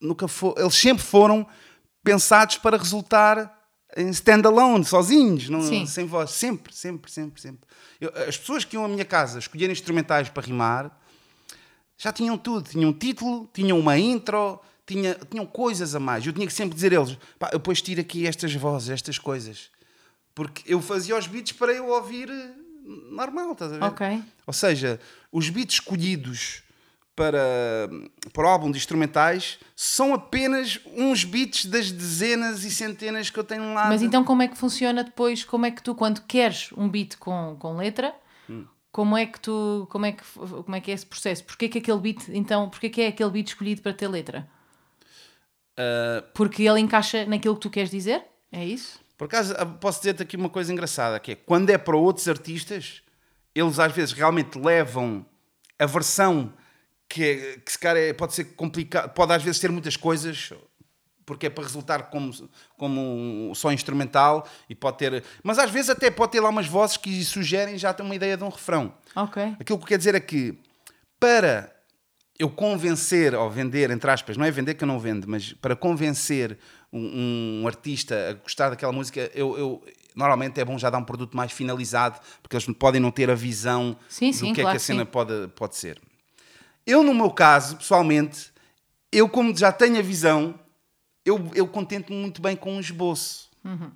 Nunca for, eles sempre foram pensados para resultar em standalone, sozinhos, não, sem voz. Sempre, sempre, sempre, sempre. Eu, as pessoas que iam à minha casa escolher instrumentais para rimar já tinham tudo. Tinham um título, tinham uma intro, tinha, tinham coisas a mais. Eu tinha que sempre dizer a eles: pá, eu depois tiro aqui estas vozes, estas coisas. Porque eu fazia os beats para eu ouvir eh, normal, estás a ver? Ok. Ou seja, os beats escolhidos para, para o álbum de instrumentais são apenas uns beats das dezenas e centenas que eu tenho lá. Mas então como é que funciona depois? Como é que tu, quando queres um beat com, com letra, hum. como é que tu, como é que, como é que é esse processo? Porquê que aquele beat, então, porquê que é aquele beat escolhido para ter letra? Uh, Porque ele encaixa naquilo que tu queres dizer? É isso? Por acaso, ah, posso dizer-te aqui uma coisa engraçada, que é, quando é para outros artistas, eles às vezes realmente levam a versão que, é, que se calhar é, pode ser complicado, pode às vezes ter muitas coisas, porque é para resultar como, como um só instrumental e pode ter. Mas às vezes até pode ter lá umas vozes que sugerem já ter uma ideia de um refrão. Ok. Aquilo que quer dizer é que para eu convencer ou vender, entre aspas, não é vender que eu não vendo, mas para convencer um, um artista a gostar daquela música, eu, eu, normalmente é bom já dar um produto mais finalizado, porque eles podem não ter a visão sim, do sim, que claro é que a cena sim. pode, pode ser. Eu, no meu caso, pessoalmente, eu como já tenho a visão, eu, eu contento-me muito bem com um esboço. Uhum.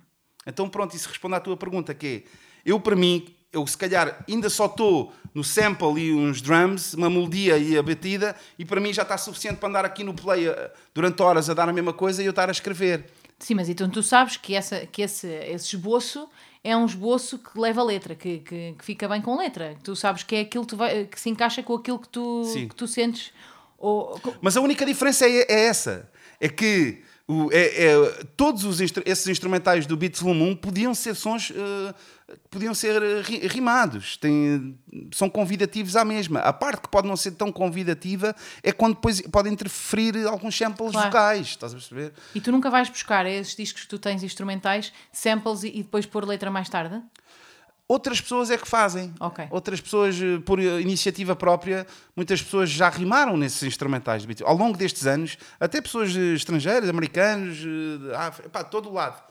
Então pronto, isso responde à tua pergunta, que é, eu para mim, eu se calhar ainda só estou no sample e uns drums, uma melodia e a batida, e para mim já está suficiente para andar aqui no play eh, durante horas a dar a mesma coisa e eu estar a escrever. Sim, mas então tu sabes que, essa, que esse, esse esboço é um esboço que leva letra, que, que, que, fica bem com letra. Tu sabes que é aquilo que, vai, que se encaixa com aquilo que tu, que tu sentes. Ou... Mas a única diferença é, é essa. É que o, é, é, todos os esses instrumentais do Beats Volume 1 podiam ser sons uh, podiam ser eh, rimados, têm, são convidativos à mesma. A parte que pode não ser tão convidativa é quando depois pode interferir alguns samples claro. vocais, estás a perceber? E tu nunca vais buscar esses discos que tu tens instrumentais, samples e, e depois pôr letra mais tarde? Outras pessoas é que fazem. Okay. Outras pessoas, eh, por iniciativa própria, muitas pessoas já rimaram nesses instrumentais. Ao longo destes anos, até pessoas estrangeiras, americanos, de África, pá, todo o lado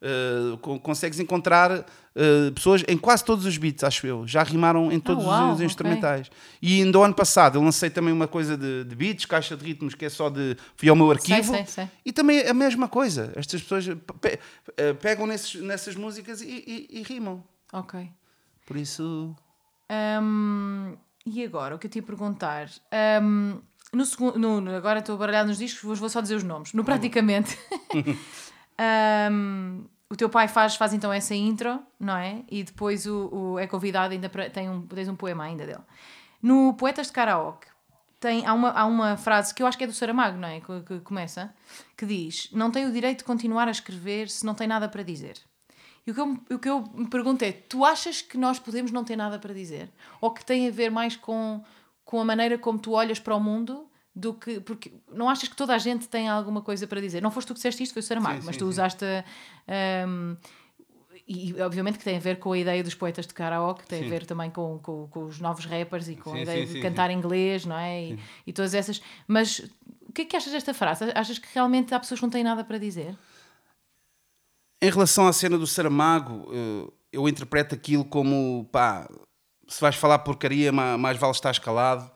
Uh, consegues encontrar uh, pessoas em quase todos os beats, acho eu. Já rimaram em todos oh, uau, os instrumentais. Okay. E ainda o ano passado eu lancei também uma coisa de, de, beats, caixa de ritmos, que é só de. Fui ao meu arquivo. Sei, sei, sei. E também a mesma coisa. Estas pessoas pe eh, pegam nesses, nessas músicas e, e, e, rimam. Ok. Por isso. Um, e agora, o que eu te ia perguntar? Um, no segundo, no, agora estou baralhado nos discos, vou só dizer os nomes. No praticamente. Um, o teu pai faz, faz então essa intro, não é? E depois o, o é convidado, ainda tem um, tens um poema ainda dele. No Poetas de Karaoke, tem, há, uma, há uma frase que eu acho que é do Saramago, não é? Que, que, começa, que diz: Não tem o direito de continuar a escrever se não tem nada para dizer. E o que, eu, o que eu me pergunto é: tu achas que nós podemos não ter nada para dizer? Ou que tem a ver mais com, com a maneira como tu olhas para o mundo do que. Porque não achas que toda a gente tem alguma coisa para dizer? Não foste tu que disseste isto, foi o Saramago, sim, mas sim, tu sim. usaste. Um, e obviamente que tem a ver com a ideia dos poetas de karaoke, tem sim. a ver também com, com, com, os novos rappers e com sim, a ideia sim, de cantar inglês, não é? E, e, todas essas. Mas o que é que achas desta frase? Achas que realmente há pessoas que não têm nada para dizer? Em relação à cena do Saramago, eh, eu interpreto aquilo como pá, se vais falar porcaria, mais vale estar escalado,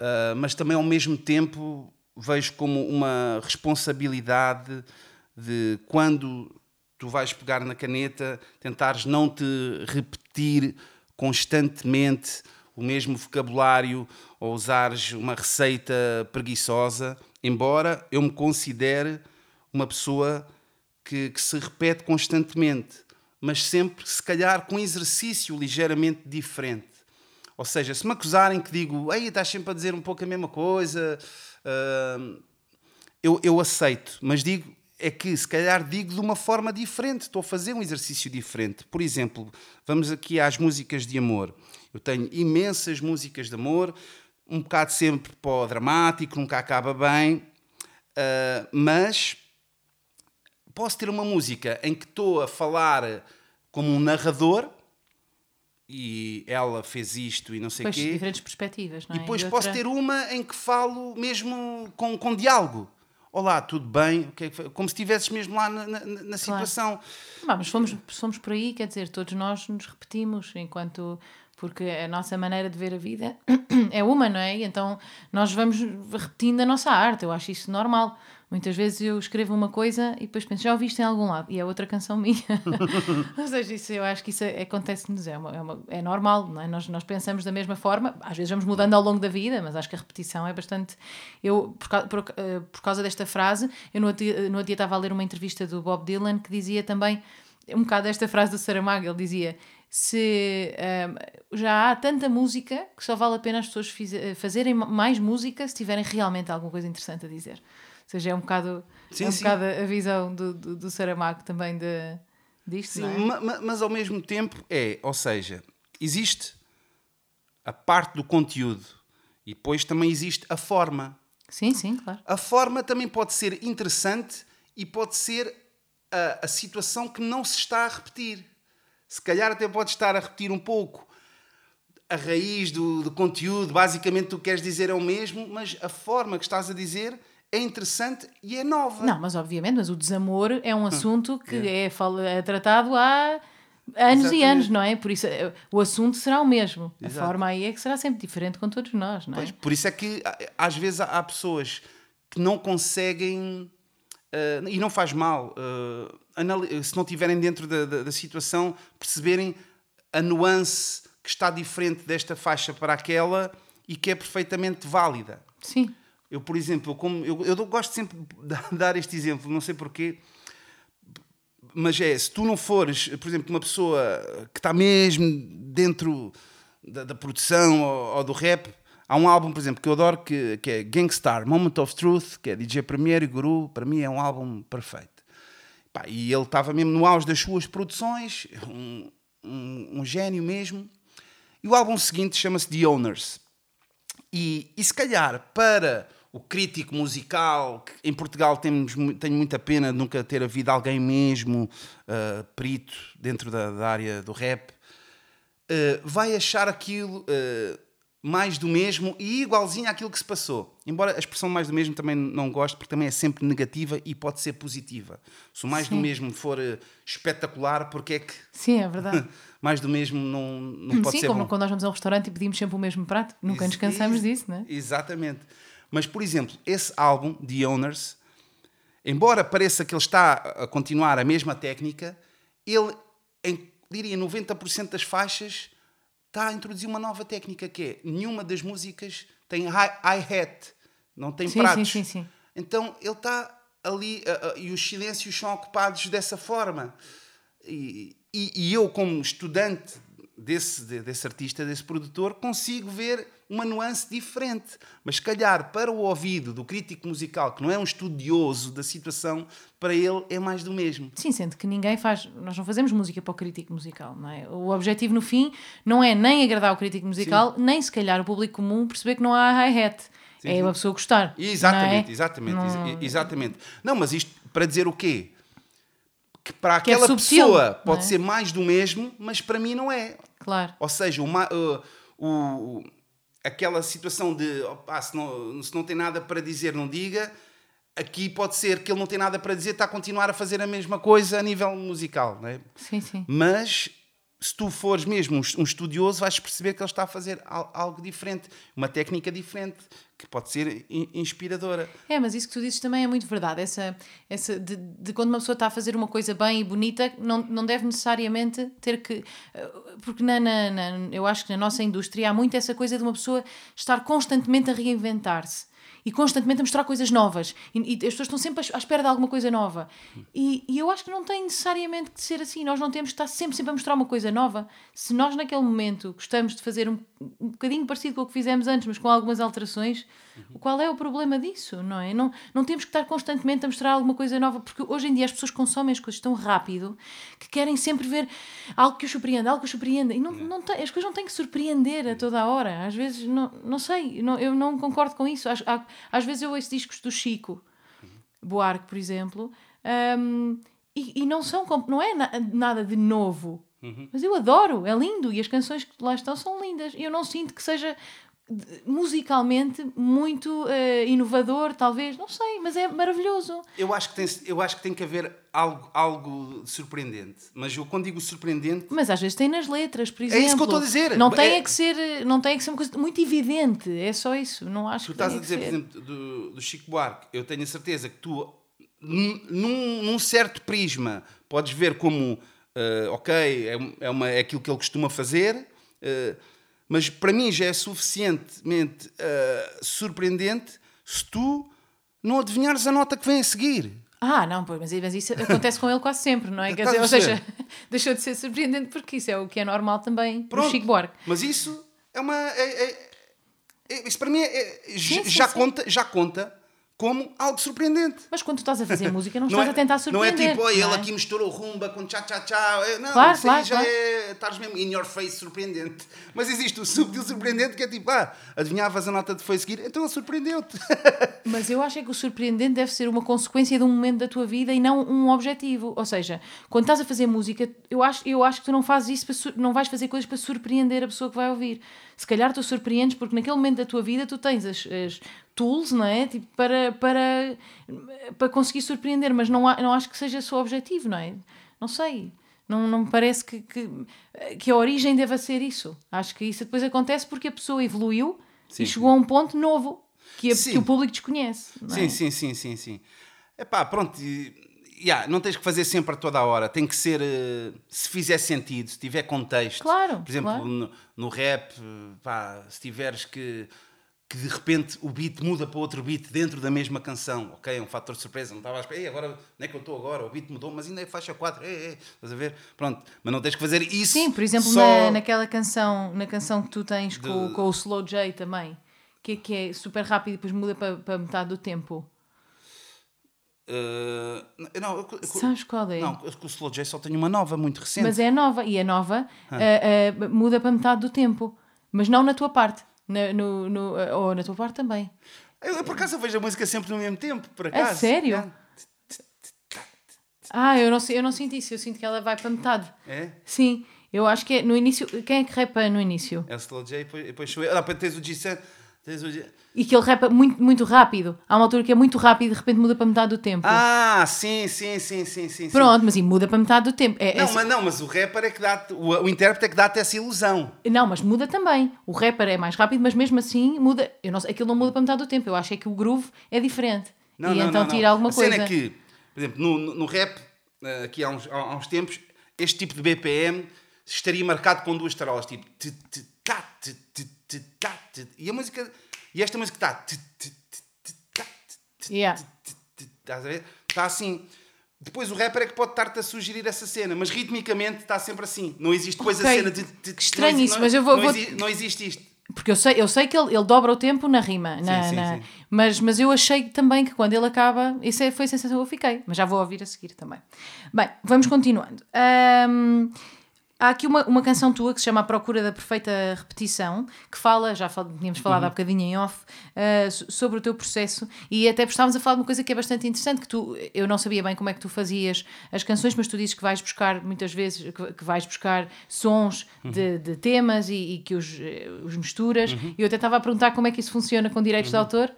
eh, mas também ao mesmo tempo vejo como uma responsabilidade de quando tu vais pegar na caneta, tentares não te repetir constantemente o mesmo vocabulário ou usares uma receita preguiçosa, embora eu me considere uma pessoa que, que se repete constantemente, mas sempre, se calhar, com exercício ligeiramente diferente. Ou seja, se me acusarem que digo, ei, estás sempre a dizer um pouco a mesma coisa, uh, eu, eu aceito, mas digo, é que se calhar digo de uma forma diferente, estou a fazer um exercício diferente. Por exemplo, vamos aqui às músicas de amor. Eu tenho imensas músicas de amor, um bocado sempre o dramático, nunca acaba bem, uh, mas posso ter uma música em que estou a falar como um narrador e ela fez isto e não sei o quê. diferentes perspectivas, não é? E depois e outra... posso ter uma em que falo mesmo com, com diálogo. Olá, tudo bem? É como se estivesses mesmo lá na, na, na situação. Claro. mas fomos, fomos por aí, quer dizer, todos nós nos repetimos enquanto. Porque a nossa maneira de ver a vida é uma, não é? E então nós vamos repetindo a nossa arte. Eu acho isso normal. Muitas vezes eu escrevo uma coisa e depois penso, já ouviste em algum lado? E é outra canção minha. Ou seja, isso, eu acho que isso acontece-nos, é, uma, é, uma, é, normal, não é? Nós, nós pensamos da mesma forma, às vezes vamos mudando ao longo da vida, mas acho que a repetição é bastante. Eu, por, por, uh, por causa desta frase, eu no outro, dia, no outro dia estava a ler uma entrevista do Bob Dylan que dizia também um bocado esta frase do Saramago, ele dizia se um, eh, já há tanta música que só vale a pena as pessoas fazerem mais música se tiverem realmente alguma coja interessante a dizer seja, é um bocado, sim, é um bocado a visão do, do, do Saramago também de, disto. Sim, é? mas, mas ao mesmo tempo é, ou seja, existe a parte do conteúdo e depois também existe a forma. Sim, sim, claro. A forma também pode ser interessante e pode ser a, a situação que não se está a repetir. Se calhar até pode estar a repetir um pouco a raiz do, do conteúdo, basicamente tu queres dizer é o mesmo, mas a forma que estás a dizer é interessante e é nova. Não, mas obviamente, mas o desamor é um hum, assunto que é, é tratado há anos Exatamente. e anos, não é? Por isso o assunto será o mesmo. Exato. A forma aí é que será sempre diferente com todos nós, não é? Pois, por isso é que às vezes há pessoas que não conseguem. Uh, e não faz mal, uh, se não estiverem dentro da, da, da situação, perceberem a nuance que está diferente desta faixa para aquela e que é perfeitamente válida. Sim. Eu, por exemplo, como eu, eu gosto sempre de dar este exemplo, não sei porquê, mas é, se tu não fores, por exemplo, uma pessoa que está mesmo dentro da, da produção ou, ou, do rap, há um álbum, por exemplo, que eu adoro, que, que é Gangstar, Moment of Truth, que é DJ Premier e Guru, para mim é um álbum perfeito. Pá, e ele estava mesmo no auge das suas produções, um, um, um gênio mesmo. E o álbum seguinte chama-se The Owners. E, e se calhar para o crítico musical, que em Portugal temos, tenho muita pena de nunca ter havido alguém mesmo uh, perito dentro da, da, área do rap, uh, vai achar aquilo uh, mais do mesmo e igualzinho àquilo que se passou. Embora a expressão mais do mesmo também não gosto, porque também é sempre negativa e pode ser positiva. Se o mais Sim. do mesmo for espetacular, porque é que. Sim, é verdade. mais do mesmo não, não pode Sim, ser. Sim, como bom. quando nós vamos a um restaurante e pedimos sempre o mesmo prato, nunca Ex nos cansamos disso, não é? Exatamente. Mas, por exemplo, esse álbum, The Owners, embora pareça que ele está a continuar a mesma técnica, ele, em, diria, 90% das faixas, está a introduzir uma nova técnica, que é, nenhuma das músicas tem hi-hat, não tem sim, pratos. Sim, sim, sim. Então, ele está ali, uh, uh, e os silêncios são ocupados dessa forma. E, e, e eu, como estudante desse, desse artista, desse produtor, consigo ver uma nuance diferente. Mas, se calhar, para o ouvido do crítico musical, que não é um estudioso da situação, para ele é mais do mesmo. Sim, sendo que ninguém faz. Nós não fazemos música para o crítico musical, não é? O objetivo, no fim, não é nem agradar o crítico musical, Sim. nem, se calhar, o público comum perceber que não há hi-hat. É uma pessoa gostar. Exatamente, não é? exatamente, não... exatamente. Não, mas isto para dizer o quê? que para Que é aquela subtil, pessoa não pode é? ser mais do mesmo, mas para mim não é. Claro. Ou seja, uma, uh, o, aquela situação de opá, se, não, se não tem nada para dizer, não diga. Aqui pode ser que ele não tem nada para dizer, está a continuar a fazer a mesma coisa a nível musical. Não é? Sim, sim. Mas se tu fores mesmo um estudioso, vais perceber que ele está a fazer al- algo diferente, uma técnica diferente, que pode ser in- inspiradora. É, mas isso que tu dizes também é muito verdade. Essa, essa de, de quando uma pessoa está a fazer uma coisa bem e bonita, não, não deve necessariamente ter que. eh, Porque na, na, na- eu acho que na nossa indústria há muito essa coisa de uma pessoa estar constantemente a reinventar-se. E constantemente a mostrar coisas novas. E, e as pessoas estão sempre à espera de alguma coisa nova. E, e eu acho que não tem necessariamente que ser assim. Nós não temos que estar sempre, sempre a mostrar uma coisa nova. Se nós, naquele momento, gostamos de fazer um, um bocadinho parecido com o que fizemos antes, mas com algumas alterações, qual é o problema disso, não é? Não, não temos que estar constantemente a mostrar alguma coisa nova, porque hoje em dia as pessoas consomem as coisas tão rápido que querem sempre ver algo que os surpreenda, algo que os surpreenda. E não, não tem, as coisas não têm que surpreender a toda a hora. Às vezes, não, não sei, não, eu não concordo com isso. Às, há- às vezes eu ouço discos do Chico Buarque, por exemplo, hum, e, e não são não é na- nada de novo. Mas eu adoro, é lindo e as canções que lá estão são lindas. E eu não sinto que seja musicalmente muito eh, inovador, talvez, não sei, mas é maravilhoso. Eu acho que tem, eu acho que, tem que haver algo, algo surpreendente. Mas eu, quando digo surpreendente, Mas às vezes tem nas letras, por É exemplo. isso que eu estou a dizer. Não tem É- é que ser, não tem é que ser uma coisa muito evidente, é só isso. Não acho tu estás a dizer, por exemplo, do, do Chico Buarque, eu tenho a certeza que tu, num- num certo prisma, podes ver como, eh, ok, é, é, uma, é aquilo que ele costuma fazer, eh, mas para mim já é suficientemente eh, surpreendente se tu não adivinhares a nota que vem a seguir. Ah, não, pois, mas, isso acontece com ele quase sempre, não é? Quer dizer, ou seja, deixou de ser surpreendente porque isso é o que é normal também para o Pronto. Chico Buarque. Mas isso é uma. é- é- é- isso para mim é- é- Sim, sim, já, sim. Conta, já conta como algo surpreendente. Mas quando tu estás a fazer música, não, Não estás é, a tentar não é surpreender. tipo, "Oi, ele é? aqui misturou rumba com tchá-tchá-tchá. É, Não, Claro, isso claro, aí já claro. é. Estás mesmo in your face surpreendente. Mas existe o subtil surpreendente que é tipo, ah, adivinhavas a nota de foi seguir, então ele surpreendeu-te. Mas eu acho é que o surpreendente deve ser uma consequência de um momento da tua vida e não um objetivo. Ou seja, quando estás a fazer música, eu acho, eu acho que tu não fazes isso, para não vais fazer coisas para surpreender a pessoa que vai ouvir. Se calhar tu surpreendes porque naquele momento da tua vida tu tens as, as tools, não é? Tipo, para, para, para conseguir surpreender, mas não, há- não acho que seja esse o objetivo, não é? Não sei. Não, não me parece que, que, que a origem deva ser isso. Acho que isso depois acontece porque a pessoa evoluiu Sim, e chegou a um ponto novo que, a- Sim. que o público desconhece. é? Sim, sim, sim, sim, sim. Epá, pronto. yeah, não tens que fazer sempre a toda a hora. Tem que ser, eh, se fizer sentido, se tiver contexto. Claro, Por exemplo, claro. no, no rap, eh, pá, se tiveres que, que de repente o beat muda para outro beat dentro da mesma canção, ok? É um fator de surpresa. Não estava a esperar, agora, onde é que eu estou agora? O beat mudou, mas ainda é faixa 4. Ei, ei, estás a ver? Pronto. Mas não tens que fazer isso. Sim, por exemplo, só... na, naquela canção, na canção que tu tens com, De- com o Slow J também, que, é- que é super rápido e depois muda para, para metade do tempo. Eh, não, eu- eu- Sabes qual é? Não, com o Slow J só tenho uma nova, muito recente. Mas é nova, e a nova Ah. ah, ah, muda para metade do tempo, mas não na tua parte, na, no, no, ah, ou na tua parte também. Eu, eu, por acaso vejo a música sempre no mesmo tempo, por acaso. sério? É. Ah, eu não, eu não sinto isso, eu sinto que ela vai para metade. É? Sim, eu acho que é no início. Quem é que repa no início? É o Slow J, depois, depois sou eu. Ah, depois tens o G7, tens o G... E que ele repa muito, muito rápido. Há uma altura que é muito rápido e de repente muda para metade do tempo. Ah, sim, sim, sim, sim, sim. Pronto, mas e muda para metade do tempo. É, é Não, mas não, mas o rapper é que dá o, o intérprete é que dá-te essa ilusão. Não, mas muda também. O rapper é mais rápido, mas mesmo assim muda. Eu não sei, aquilo não muda para metade do tempo. Eu acho é que o groove é diferente. Não, e não, então não, tira alguma a coisa. cena é que, por exemplo, no, no, no rap, eh, aqui há uns, há uns tempos, este tipo de BPM estaria marcado com duas tarolas, tipo e a música, e esta música está Yeah. estás a ver? Está assim. Depois o rapper é que pode estar-te a sugerir essa cena, mas ritmicamente está sempre assim. Não existe depois a Ok. cena de. de Que estranho não isso, não- mas eu vou- Não, vou- exi- não existe isto. Porque eu sei, eu sei que ele, ele dobra o tempo na rima. Na, sim, na- sim. Mas, mas eu achei também que quando ele acaba. Isso é- foi a sensação que eu fiquei. Mas já vou ouvir a seguir também. Bem, vamos continuando. Ahm, Há aqui uma, uma canção tua que se chama A Procura da Perfeita Repetição, que fala, já fal, tínhamos falado Uhum. há bocadinho em off, uh, so- sobre o teu processo e até estávamos a falar de uma coisa que é bastante interessante, que tu, eu não sabia bem como é que tu fazias as canções, mas tu dizes que vais buscar muitas vezes, que, que vais buscar sons Uhum. de, de temas e, e que os, eh, os misturas. Uhum. E eu até estava a perguntar como é que isso funciona com direitos de autor.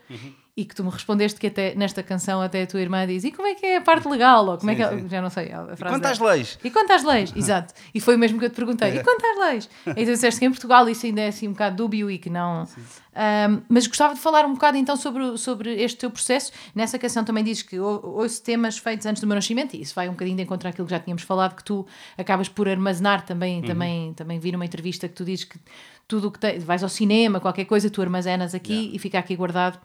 E que tu me respondeste que até nesta canção até a tua irmã diz e como é que é a parte legal? Ou como é Sim, que é- sim. já não sei a frase Quanto às leis? E quanto às leis? Exato. E foi o mesmo que eu te perguntei. E quanto às leis? E tu disseste que em Portugal isso ainda é assim um bocado dúbio e que não. Ahm, mas gostava de falar um bocado então sobre, sobre este teu processo. Nessa canção também dizes que ou- ouço temas feitos antes do meu nascimento, e isso vai um bocadinho de encontro àquilo que já tínhamos falado, que tu acabas por armazenar também. Também, também vi numa entrevista que tu dizes que tudo o que te, vais ao cinema, qualquer coisa, tu armazenas aqui e fica aqui guardado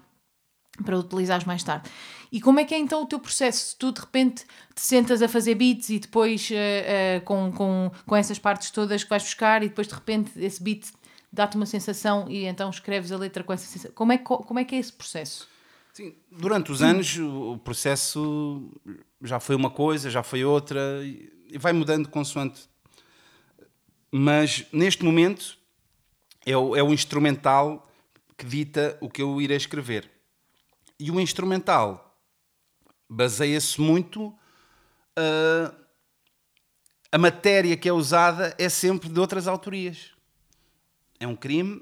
para utilizares mais tarde. E como é que é então o teu processo? Se tu de repente te sentas a fazer beats e depois eh, eh, com, com, com essas partes todas que vais buscar e depois de repente esse beat dá-te uma sensação e então escreves a letra com essa sensação. Como é, como é que é esse processo? Sim, durante os anos o processo já foi uma coisa, já foi outra e vai mudando consoante. Mas neste momento é o, é o instrumental que dita o que eu irei escrever. E o instrumental baseia-se muito. ah, a matéria que é usada é sempre de outras autorias. É um crime,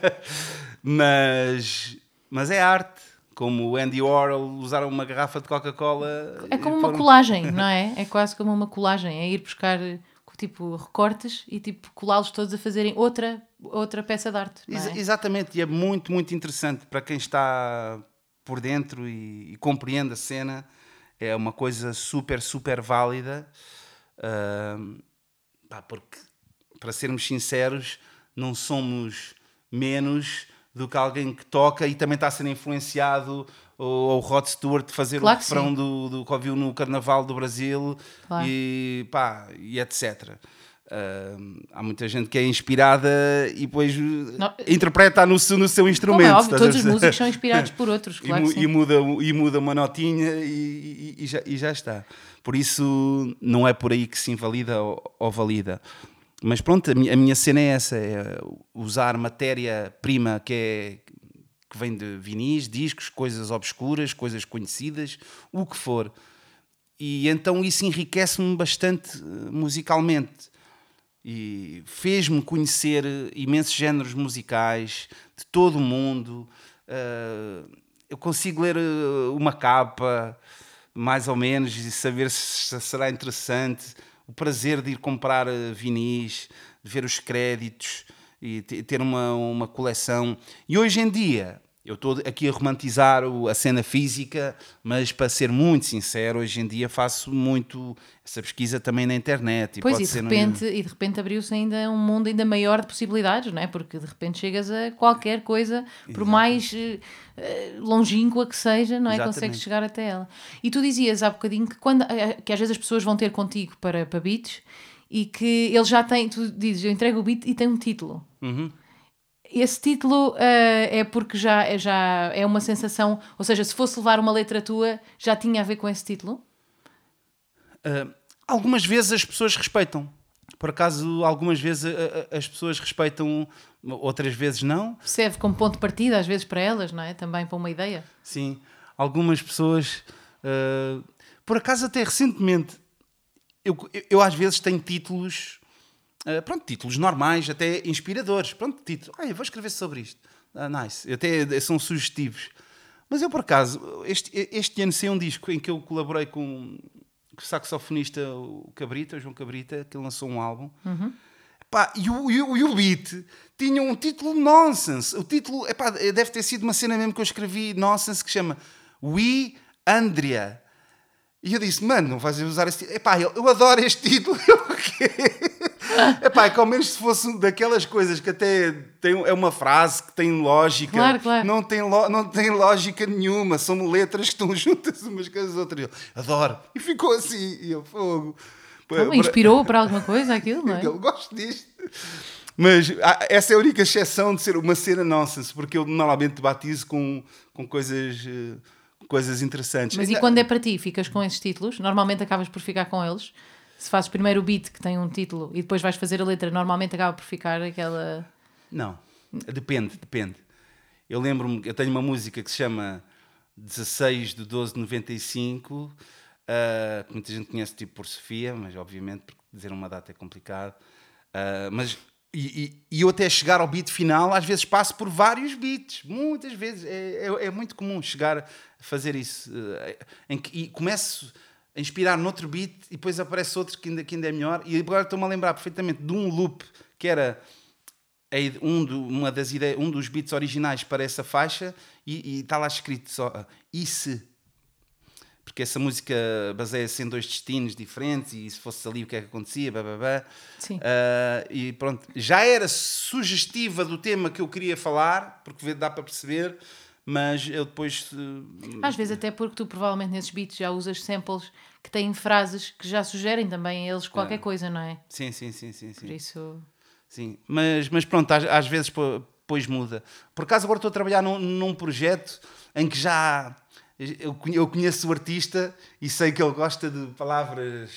mas, mas é arte. Como o Andy Warhol usar uma garrafa de Coca-Cola. É como uma um- colagem, não é? É quase como uma colagem. É ir buscar tipo recortes e tipo colá-los todos a fazerem outra, outra peça de arte. Não Ex- é? Exatamente, e é muito, muito interessante para quem está por dentro e, e compreende a cena. É uma coisa super, super válida. Ahm, pá, porque, para sermos sinceros, não somos menos do que alguém que toca e também está a ser influenciado ou o Rod Stewart fazer Claro o refrão do, do que ouviu no Carnaval do Brasil Claro. e, pá, e etc. Ahm, há muita gente que é inspirada e depois Não- interpreta no seu, no seu instrumento. Como é óbvio, todos os músicos são inspirados por outros, E, claro sim. e muda, e muda uma notinha e, e- e já, e já está. Por isso, não é por aí que se invalida ou, ou valida. Mas pronto, a minha, a minha cena é essa: é usar matéria-prima que, é, que vem de vinis, discos, coisas obscuras, coisas conhecidas, o que for. E então isso enriquece-me bastante eh, musicalmente e fez-me conhecer eh, imensos géneros musicais de todo o mundo. Eh, eu consigo ler eh, uma capa, mais ou menos, e saber se será interessante. O prazer de ir comprar vinis, de ver os créditos e te- ter uma, uma coleção. E hoje em dia, eu estou aqui a romantizar a cena física, mas para ser muito sincero, hoje em dia faço muito essa pesquisa também na internet. E Pois, e de, repente, e de repente abriu-se ainda um mundo ainda maior de possibilidades, não é? Porque de repente chegas a qualquer coisa, por mais eh, eh, longínqua que seja, não é? Exatamente. Consegues chegar até ela. E tu dizias há bocadinho que, quando, eh, que às vezes as pessoas vão ter contigo para, para beats e que ele já tem, tu dizes, eu entrego o beat e tem um título. Uhum. Esse título eh, é porque já é, já é uma sensação, ou seja, se fosse levar uma letra tua, já tinha a ver com esse título? Uh, algumas vezes as pessoas respeitam. Por acaso, algumas vezes uh, uh, as pessoas respeitam, outras vezes não. Serve como ponto de partida, às vezes, para elas, não é? Também para uma ideia. Sim, algumas pessoas. uh, por acaso, até recentemente, eu, eu, eu às vezes tenho títulos, uh, pronto, títulos normais, até inspiradores. Pronto, título. Ah, eu vou escrever sobre isto. Ah, nice. Até são sugestivos. Mas eu, por acaso, este, este ano saiu um disco em que eu colaborei com o saxofonista o Cabrita, o João Cabrita, que lançou um álbum. Pá, e, o, e, o, e o beat tinha um título nonsense. O título epá, deve ter sido uma cena mesmo que eu escrevi nonsense que chama We Andrea. E eu disse, mano, não vais usar esse título. Epá, eu, eu adoro este título. Eu? Epá, é que ao menos se fosse daquelas coisas que até tem, é uma frase que tem lógica. Claro, claro. Não tem, lo- não tem lógica nenhuma. São letras que estão juntas umas com as outras. Eu, adoro. E ficou assim. E eu, fogo. Então, inspirou para alguma coisa aquilo, não é? Eu gosto disto. Mas ah, essa é a única exceção de ser uma cena nonsense, porque eu normalmente batizo com, com coisas, eh, coisas interessantes. Mas e Ainda- quando é para ti, ficas com esses títulos? Normalmente acabas por ficar com eles? Se fazes primeiro o beat que tem um título e depois vais fazer a letra, normalmente acaba por ficar aquela. Não, depende, depende. Eu lembro-me, eu tenho uma música que se chama 16 de 12 de 95, uh, que muita gente conhece tipo por Sofia, mas obviamente porque dizer uma data é complicado. Uh, mas e, e, e, eu até chegar ao beat final, às vezes passo por vários beats, muitas vezes. É, é, é muito comum chegar a fazer isso. Uh, em que, e começo a inspirar noutro beat e depois aparece outro que ainda, que ainda é melhor. E agora estou-me a lembrar perfeitamente de um loop que era um, do, uma das ideias, um dos beats originais para essa faixa e está lá escrito só uh, e se porque essa música baseia-se em dois destinos diferentes e se fosse ali o que é que acontecia, blá, blá, blá. Sim. Uh, e pronto, já era sugestiva do tema que eu queria falar, porque dá para perceber, mas eu depois. Às vezes, até porque tu provavelmente nesses beats já usas samples que têm frases que já sugerem também a eles qualquer é. coisa, não é? Sim, sim, sim, sim, sim. Por isso. Sim, mas, mas pronto, às, às vezes depois muda. Por acaso agora estou a trabalhar num, num projeto em que já eu conheço o artista e sei que ele gosta de palavras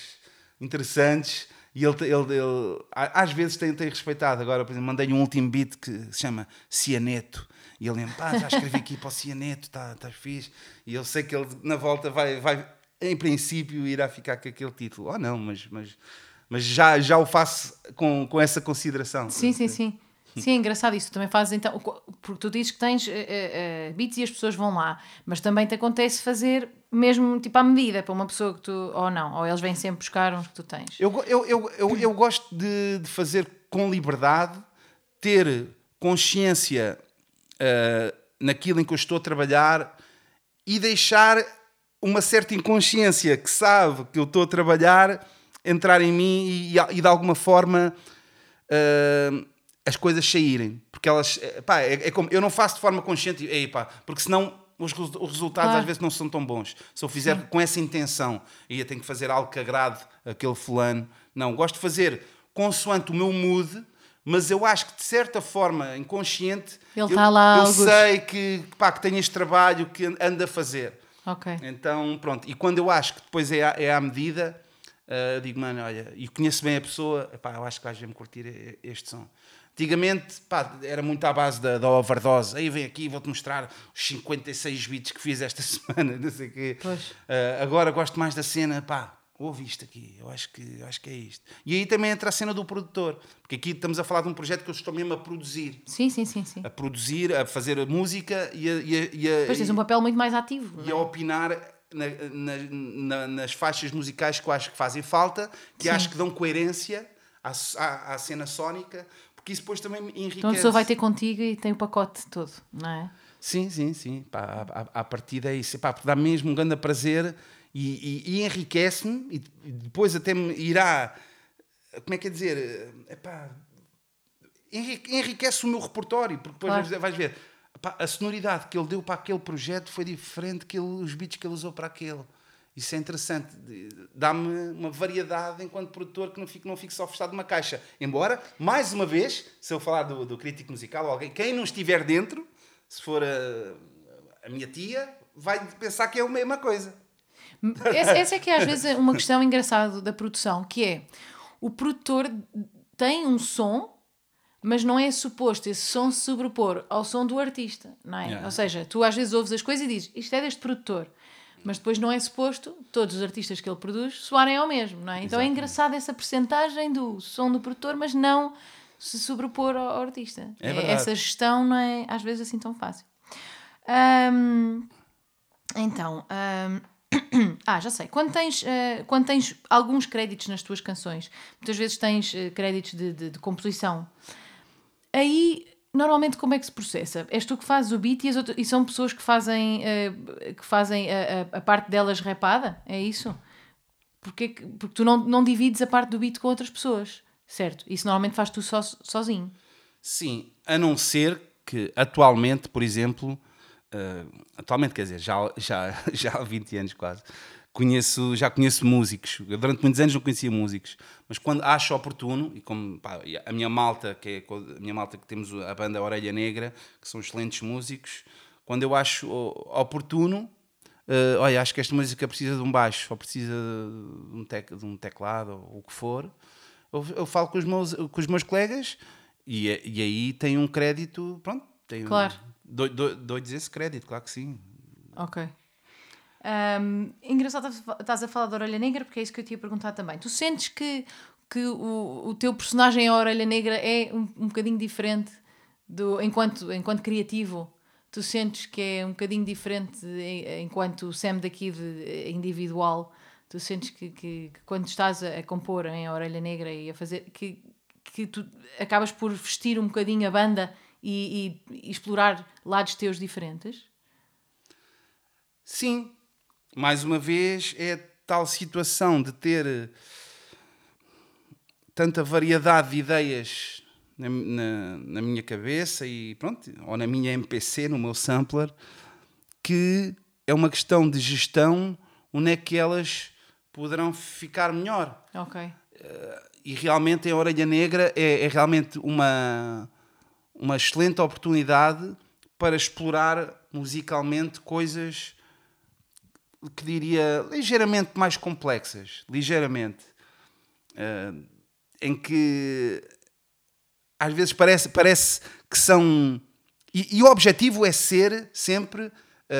interessantes e ele, ele, ele às vezes tem, tem respeitado. Agora, por exemplo, mandei um último beat que se chama Cianeto. E ele lembra, pá, já escrevi aqui para o Cianeto, está tá fixe. E eu sei que ele na volta vai, vai em princípio, irá ficar com aquele título. Ou oh, não, mas, mas mas já, já o faço com, com essa consideração. Sim, sim, sim. Sim, é engraçado isso. Tu também fazes então, porque tu dizes que tens uh, uh, beats e as pessoas vão lá, mas também te acontece fazer mesmo tipo à medida para uma pessoa que tu, ou não, ou eles vêm sempre buscar uns que tu tens. Eu, eu, eu, eu, eu gosto de, de fazer com liberdade, ter consciência uh, naquilo em que eu estou a trabalhar e deixar uma certa inconsciência que sabe que eu estou a trabalhar entrar em mim e, e de alguma forma uh, as coisas saírem. Porque elas, eh, pá, é, é, como, eu não faço de forma consciente, ei, pá, porque senão os, os resultados às vezes não são tão bons. Se eu fizer Sim. com essa intenção, e eu tenho que fazer algo que agrade aquele fulano, não, gosto de fazer consoante o meu mood, mas eu acho que de certa forma inconsciente Ele eu, tá lá eu sei que, pá, que tenho este trabalho que anda a fazer. Ok. Então, pronto. E quando eu acho que depois é à, é à medida, uh, digo, mano, olha, e conheço bem a pessoa, pá, eu acho que vais me curtir este som. Antigamente, pá, era muito à base da, da overdose. Aí vem aqui, vou-te mostrar os 56 beats que fiz esta semana, não sei o quê. Uh, agora gosto mais da cena, pá, ouve isto aqui, eu acho, que, eu acho que é isto. E aí também entra a cena do produtor, porque aqui estamos a falar de um projeto que eu estou mesmo a produzir. Sim, sim, sim. sim. A produzir, a fazer música e a. E a, e a Depois tens um papel muito mais ativo. E a é? opinar na, na, na, nas faixas musicais que eu acho que fazem falta, que Sim. acho que dão coerência à, à, à, cena sónica, porque isso depois também enriquece. Então a pessoa vai ter contigo e tem o pacote todo, não é? Sim, sim, sim. Pá, a, a partida é isso. Pá, dá mesmo um grande prazer e, e, e enriquece-me e depois até me irá. Como é que é dizer? Epá, enriquece o meu repertório, porque depois claro. vais ver a sonoridade que ele deu para aquele projeto foi diferente que ele, os beats que ele usou para aquele. Isso é interessante. Dá-me uma variedade enquanto produtor que não fico, não fico só fechado numa caixa. Embora, mais uma vez, se eu falar do, do crítico musical, alguém, quem não estiver dentro, se for a, a minha tia, vai pensar que é a mesma coisa. Essa, essa é que é às vezes uma questão engraçada da produção, que é o produtor tem um som mas não é suposto esse som se sobrepor ao som do artista, não é? Yeah. Ou seja, tu às vezes ouves as coisas e dizes isto é deste produtor, mas depois não é suposto todos os artistas que ele produz soarem ao mesmo, não é? Então é engraçado essa percentagem do som do produtor, mas não se sobrepor ao, artista. É é, essa gestão não é às vezes assim tão fácil. Um, então, um, ah, já sei. Quando tens, uh, quando tens alguns créditos nas tuas canções, muitas vezes tens uh, créditos de, de, de composição. Aí, normalmente, como é que se processa? És tu que fazes o beat e, as outras, e são pessoas que fazem, uh, que fazem a, a, a, parte delas repada? É isso? Porque, porque tu não, não divides a parte do beat com outras pessoas, certo? Isso normalmente faz tu so, sozinho. Sim, a não ser que atualmente, por exemplo, uh, atualmente quer dizer, já, já, já há 20 anos quase, conheço, já conheço músicos. Eu, durante muitos anos não conhecia músicos, mas quando acho oportuno, e como pá, a minha malta, que é a minha malta que temos a banda Orelha Negra, que são excelentes músicos, quando eu acho oportuno, uh, olha, acho que esta música precisa de um baixo, ou precisa de um, tec de um teclado, ou o que for, eu, eu, falo com os meus, com os meus colegas e, e aí tem um crédito, pronto, tem claro. Um, dou-lhes esse crédito, claro que sim. Ok. Um, engraçado, estás a falar da Orelha Negra porque é isso que eu te ia perguntar também. Tu sentes que, que o, o teu personagem, a Orelha Negra, é um, um bocadinho diferente do, enquanto, enquanto criativo? Tu sentes que é um bocadinho diferente enquanto Sam daqui de individual? Tu sentes que, que, que quando estás a, a, compor em Orelha Negra e a fazer. que, que tu acabas por vestir um bocadinho a banda e, e, e explorar lados teus diferentes? Sim, mais uma vez, é tal situação de ter eh, tanta variedade de ideias na, na, na, minha cabeça e pronto, ou na minha MPC, no meu sampler, que é uma questão de gestão onde é que elas poderão ficar melhor. Ok. Uh, e realmente a Orelha Negra é, é realmente uma, uma excelente oportunidade para explorar musicalmente coisas que diria ligeiramente mais complexas, ligeiramente, uh, em que às vezes parece, parece que são. E, e o objetivo é ser sempre uh,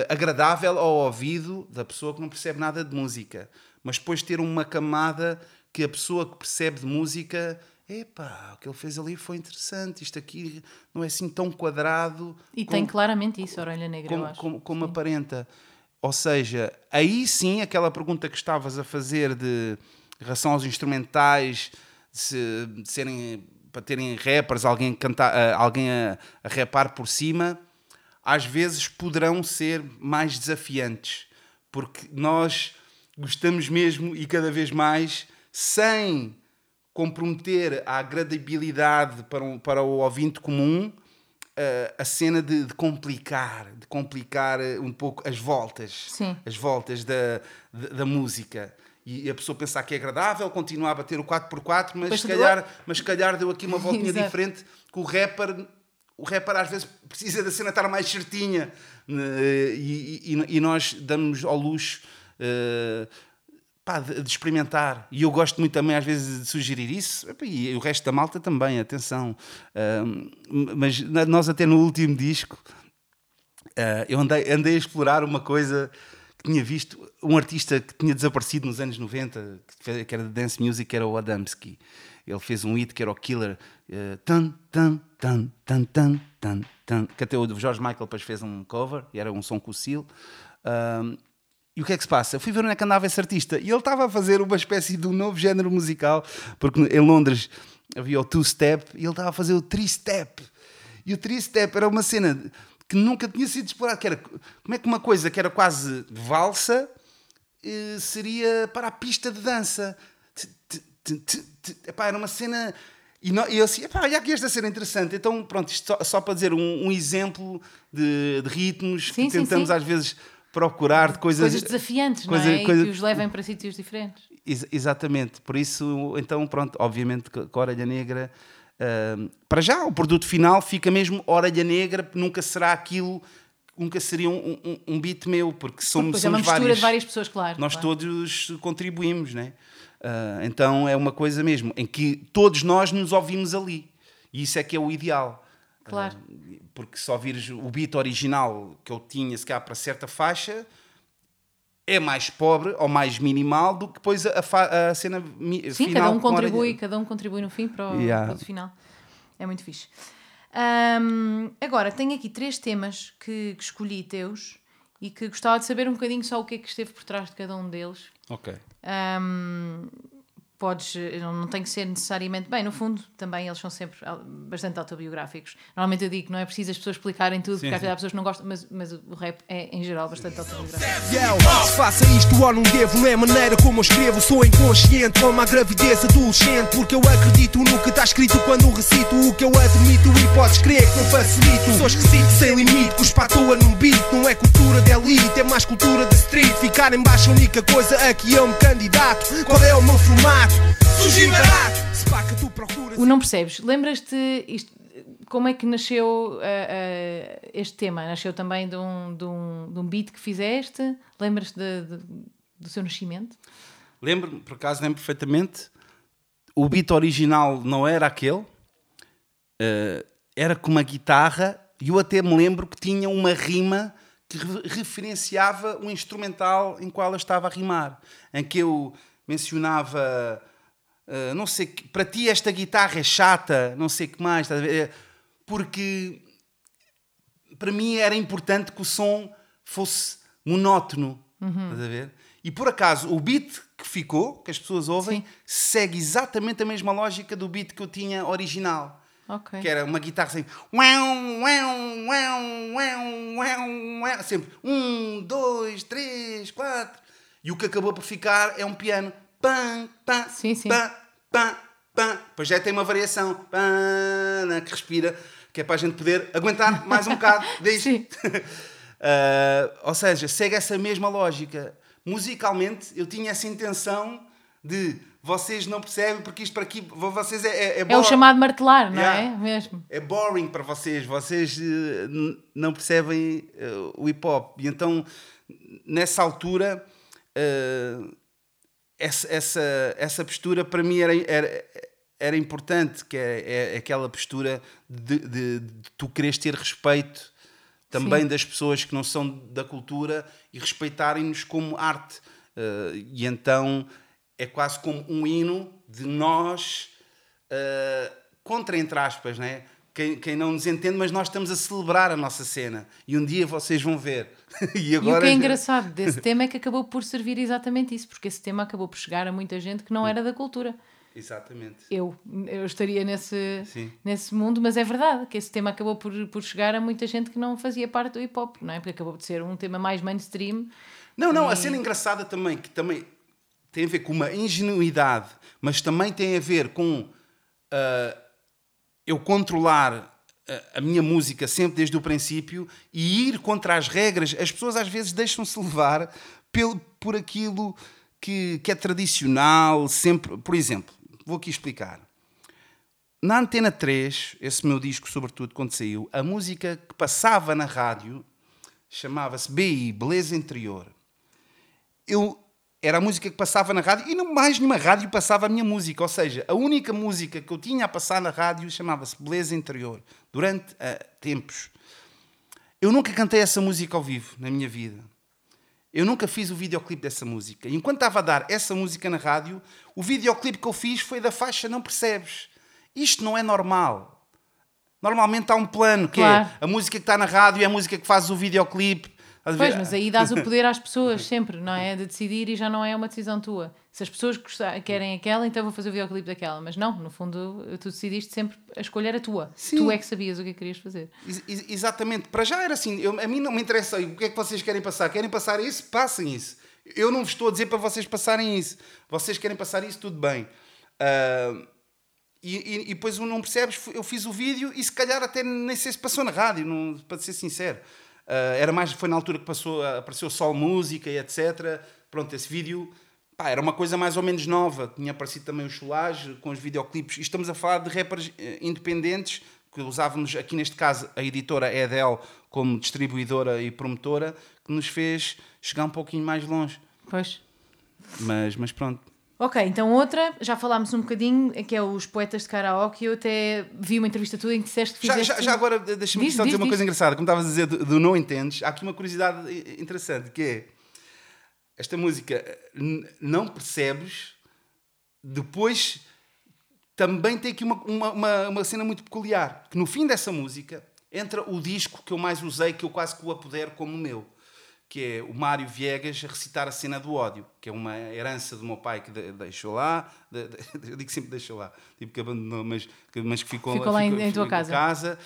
agradável ao ouvido da pessoa que não percebe nada de música, mas depois ter uma camada que a pessoa que percebe de música epá, o que ele fez ali foi interessante, isto aqui não é assim tão quadrado. E como, tem claramente isso, a orelha negra, como, eu acho. Como, como aparenta. Ou seja, aí sim, aquela pergunta que estavas a fazer de relação aos instrumentais, de, se, de serem para terem rappers, alguém, cantar, alguém a, a rapar por cima, às vezes poderão ser mais desafiantes, porque nós gostamos mesmo e cada vez mais, sem comprometer a agradabilidade para, um, para o ouvinte comum, uh, a cena de, de, complicar, de complicar eh, um pouco as voltas, Sim. as voltas da, da, da, música. E a pessoa pensar que é agradável, continuar a bater o 4x4, mas se, calhar, mas se calhar deu aqui uma voltinha diferente que o rapper, o rapper às vezes precisa da cena estar mais certinha né, e, e, e nós damos ao luxo uh, pá, de, de, experimentar. E eu gosto muito também, às vezes, de sugerir isso. E o resto da malta também, atenção. Uh, mas nós, até no último disco, uh, eu andei, andei a explorar uma coisa que tinha visto. Um artista que tinha desaparecido nos anos 90, que, era de dance music, era o Adamski. Ele fez um hit que era o Killer. Uh, tan, tan, tan, tan, tan, tan, tan, que até o George Michael depois fez um cover, e era um som com o Seal. E o que é que se passa? Eu fui ver onde é que andava esse artista e ele estava a fazer uma espécie de um novo género musical, porque em Londres havia o two-step e ele estava a fazer o three-step. E o three-step era uma cena que nunca tinha sido explorada, que era como é que uma coisa que era quase valsa eh, seria para a pista de dança. Epá, era uma cena. E eu assim, epá, olha aqui esta cena interessante. Então, pronto, isto só, só para dizer um, um exemplo de, de ritmos sim, que tentamos sim, sim. às vezes procurar de coisas, coisas desafiantes, coisa, não é? Coisa... E que os levem para sítios diferentes. Ex exatamente, por isso, então, pronto, obviamente com a Orelha Negra, uh, para já o produto final fica mesmo Orelha Negra, nunca será aquilo, nunca seria um, um, um beat meu, porque somos, somos é uma mistura vários, de várias pessoas, claro. Nós claro. todos contribuímos, né? Uh, então é uma coisa mesmo, em que todos nós nos ouvimos ali, e isso é que é o ideal. Claro. Uh, porque se ouvires o beat original que eu tinha, se calhar para certa faixa, é mais pobre ou mais minimal do que depois a, a, cena Sim, final. Sim, cada um contribui, cada um contribui no fim para o, yeah. para o final. É muito fixe. Um, agora, tenho aqui três temas que, que, escolhi teus e que gostava de saber um bocadinho só o que é que esteve por trás de cada um deles. Ok. Um, podes, não tem que ser necessariamente, bem, no fundo também eles são sempre bastante autobiográficos. Normalmente eu digo que não é preciso as pessoas explicarem tudo, sim, porque às vezes há pessoas que não gostam, mas, mas o rap é em geral bastante autobiográfico. Se faça isto ou não devo, não é maneira como eu escrevo, sou inconsciente, como a gravidez adolescente, porque eu acredito no que está escrito quando recito o que eu admito e podes crer que não facilito. Sou esquisito, sem limite, cuspa à toa num beat, não é cultura de elite, é mais cultura de street, ficar em baixo a única coisa a que eu me candidato. Qual é o meu formato? O não percebes? Lembras-te como é que nasceu uh, uh, este tema? Nasceu também de um, de, um, de um beat que fizeste? Lembras-te do seu nascimento? Lembro, por acaso lembro perfeitamente. O beat original não era aquele, uh, era com uma guitarra, e eu até me lembro que tinha uma rima que referenciava o instrumental em qual eu estava a rimar, em que eu mencionava, uh, não sei, para ti esta guitarra é chata, não sei o que mais, porque para mim era importante que o som fosse monótono, uhum. estás a ver? E por acaso, o beat que ficou, que as pessoas ouvem, Sim. segue exatamente a mesma lógica do beat que eu tinha original. Okay. Que era uma guitarra assim. Sempre um, dois, três, quatro. E o que acabou por ficar é um piano. Pam, pam, sim, sim. pam, pam, pam. Depois já tem uma variação pam, que respira, que é para a gente poder aguentar mais um bocado disto. uh, ou seja, segue essa mesma lógica musicalmente eu tinha essa intenção de vocês não percebem porque isto para aqui vocês é é, é, é o chamado martelar não yeah. é mesmo é boring para vocês vocês uh, não percebem uh, o hip hop e então nessa altura uh, essa, essa essa postura para mim era, era era importante que é, é aquela postura de, de, de tu queres ter respeito também Sim. das pessoas que não são da cultura e respeitarem-nos como arte. Uh, e então é quase como um hino de nós uh, contra, entre aspas, né? Quem, quem, não nos entende, mas nós estamos a celebrar a nossa cena. E um dia vocês vão ver. e, agora... e o que é engraçado desse tema é que acabou por servir exatamente isso, porque esse tema acabou por chegar a muita gente que não era da cultura. Exatamente. Eu, eu estaria nesse, nesse mundo, mas é verdade que esse tema acabou por, por chegar a muita gente que não fazia parte do hip hop, não é? Porque acabou de ser um tema mais mainstream. Não, não, e... a cena engraçada também, que também tem a ver com uma ingenuidade, mas também tem a ver com uh, eu controlar a minha música sempre desde o princípio e ir contra as regras. As pessoas às vezes deixam-se levar pelo, por aquilo que, que é tradicional, sempre. Por exemplo, vou aqui explicar. Na Antena 3, esse meu disco, sobretudo quando saiu, a música que passava na rádio chamava-se BI, Beleza Interior. Eu, era a música que passava na rádio e não mais nenhuma rádio passava a minha música. Ou seja, a única música que eu tinha a passar na rádio chamava-se Beleza Interior, durante uh, tempos. Eu nunca cantei essa música ao vivo na minha vida. Eu nunca fiz o videoclipe dessa música. E enquanto estava a dar essa música na rádio, o videoclipe que eu fiz foi da faixa Não Percebes. Isto não é normal. Normalmente há um plano, que é claro. é a música que está na rádio é a música que faz o videoclipe. Pois, mas aí dás o poder às pessoas sempre, não é? De decidir e já não é uma decisão tua. Se as pessoas querem aquela, então vou fazer o videoclipe daquela. Mas não, no fundo, tu decidiste sempre a escolher a tua. Sim. Tu é que sabias o que é querias fazer. Ex exatamente. Para já era assim. Eu, a mim não me interessa o que é que vocês querem passar. Querem passar isso? Passem isso. Eu não vos estou a dizer para vocês passarem isso. Vocês querem passar isso? Tudo bem. Uh, e, e, e, depois não percebes, eu fiz o vídeo e se calhar até nem sei se passou na rádio, não, para ser sincero. Uh, era mais, foi na altura que passou, apareceu Sol Música e etc. Pronto, esse vídeo pá, era uma coisa mais ou menos nova. Tinha aparecido também o Cholage com os videoclipes. E estamos a falar de rappers eh, independentes que usávamos aqui neste caso a editora Edel como distribuidora e promotora que nos fez chegar um pouquinho mais longe. Pois. Mas, mas pronto. Ok, então outra, já falámos um bocadinho, que é os poetas de karaoke. Eu até vi uma entrevista tua em que disseste que fizeste... Já, já, já agora, deixa-me só dizer uma coisa engraçada. Como estavas a dizer do, do, não entendes, há aqui uma curiosidade interessante, que é... Esta música, não percebes, depois também tem aqui uma, uma, uma, uma cena muito peculiar, que no fim dessa música entra o disco que eu mais usei, que eu quase que o apodero como meu que é o Mário Viegas a recitar a cena do ódio, que é uma herança do meu pai que deixou lá, de, de, eu digo sempre deixou lá, tipo que abandonou, mas, mas que ficou, ficou lá, ficou, em, em tua casa. casa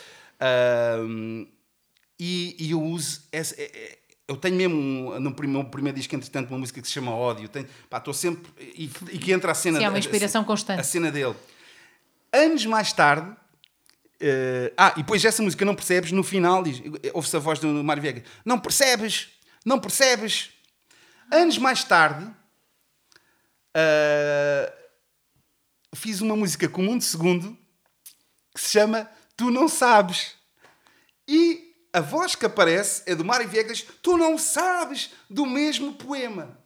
e, e, eu uso, essa, é, é, eu tenho mesmo no primeiro, primeiro disco, entretanto, uma música que se chama Ódio, tenho, pá, estou sempre, e, e, que entra a cena... Sim, é uma inspiração a, constante. A cena dele. Anos mais tarde, Uh, ah, e depois essa música não percebes, no final diz, ouve-se a voz do Mário Viegas, não percebes, não percebes? Anos mais tarde, uh, fiz uma música com um segundo que se chama tu não sabes. E a voz que aparece é do Mário Viegas, tu não sabes do mesmo poema.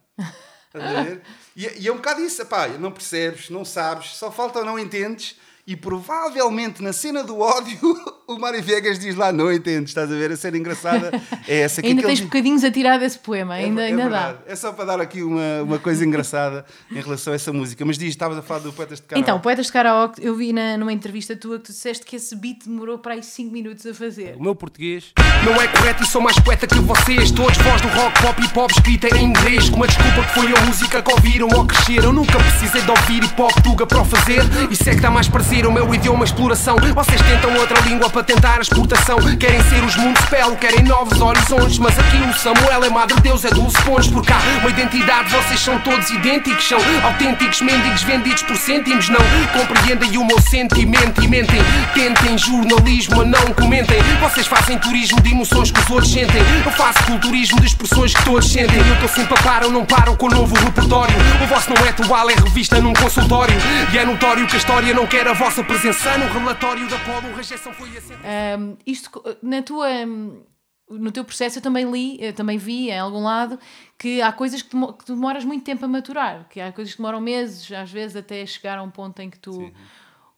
A ver? E, e é um bocado isso, pá, não percebes, não sabes, só falta não entendes. E provavelmente na cena do ódio, o Mário Viegas diz lá: Não entendes, estás a ver? A cena engraçada é essa. Que ainda tens bocadinhos a tirar desse poema, É- ainda, é ainda dá. É só para dar aqui uma, uma coisa engraçada em relação a essa música. Mas diz, estavas a falar do Poetas de Karaoke. Então, Poetas de Karaoke, eu vi na, numa entrevista tua que tu disseste que esse beat demorou para aí 5 minutos a fazer. O meu português não é correto e sou mais poeta que vocês. Todos voz do rock, pop e pop escrita em inglês. Com uma desculpa que foi a música que ouviram ao crescer. Eu nunca precisei de ouvir hip hop tuga para o fazer. Isso é que dá mais prazer, o meu idioma exploração. Vocês tentam outra língua para tentar a exportação. Querem ser os mundos spell, querem novos horizontes. Mas aqui o Samuel é Madre Deus, é Dulce Pontes. Porque há uma identidade, vocês são todos idênticos. São autênticos mendigos vendidos por cêntimos. Não compreendem o meu sentimento e mentem. Tentem jornalismo, mas não comentem. Vocês fazem turismo de emoções que os outros sentem. Eu faço culturismo de expressões que todos sentem. Eu estou sempre a par, ou não param com o novo repertório. O vosso não é atual, é revista num consultório. E é notório que a história não quer a vossa presença. No relatório da Polo, rejeição foi a Ahm, isto, na tua, no teu processo, eu também li, eu também vi em algum lado que há coisas que, que demoras muito tempo a maturar, que há coisas que demoram meses, às vezes até chegar a um ponto em que tu.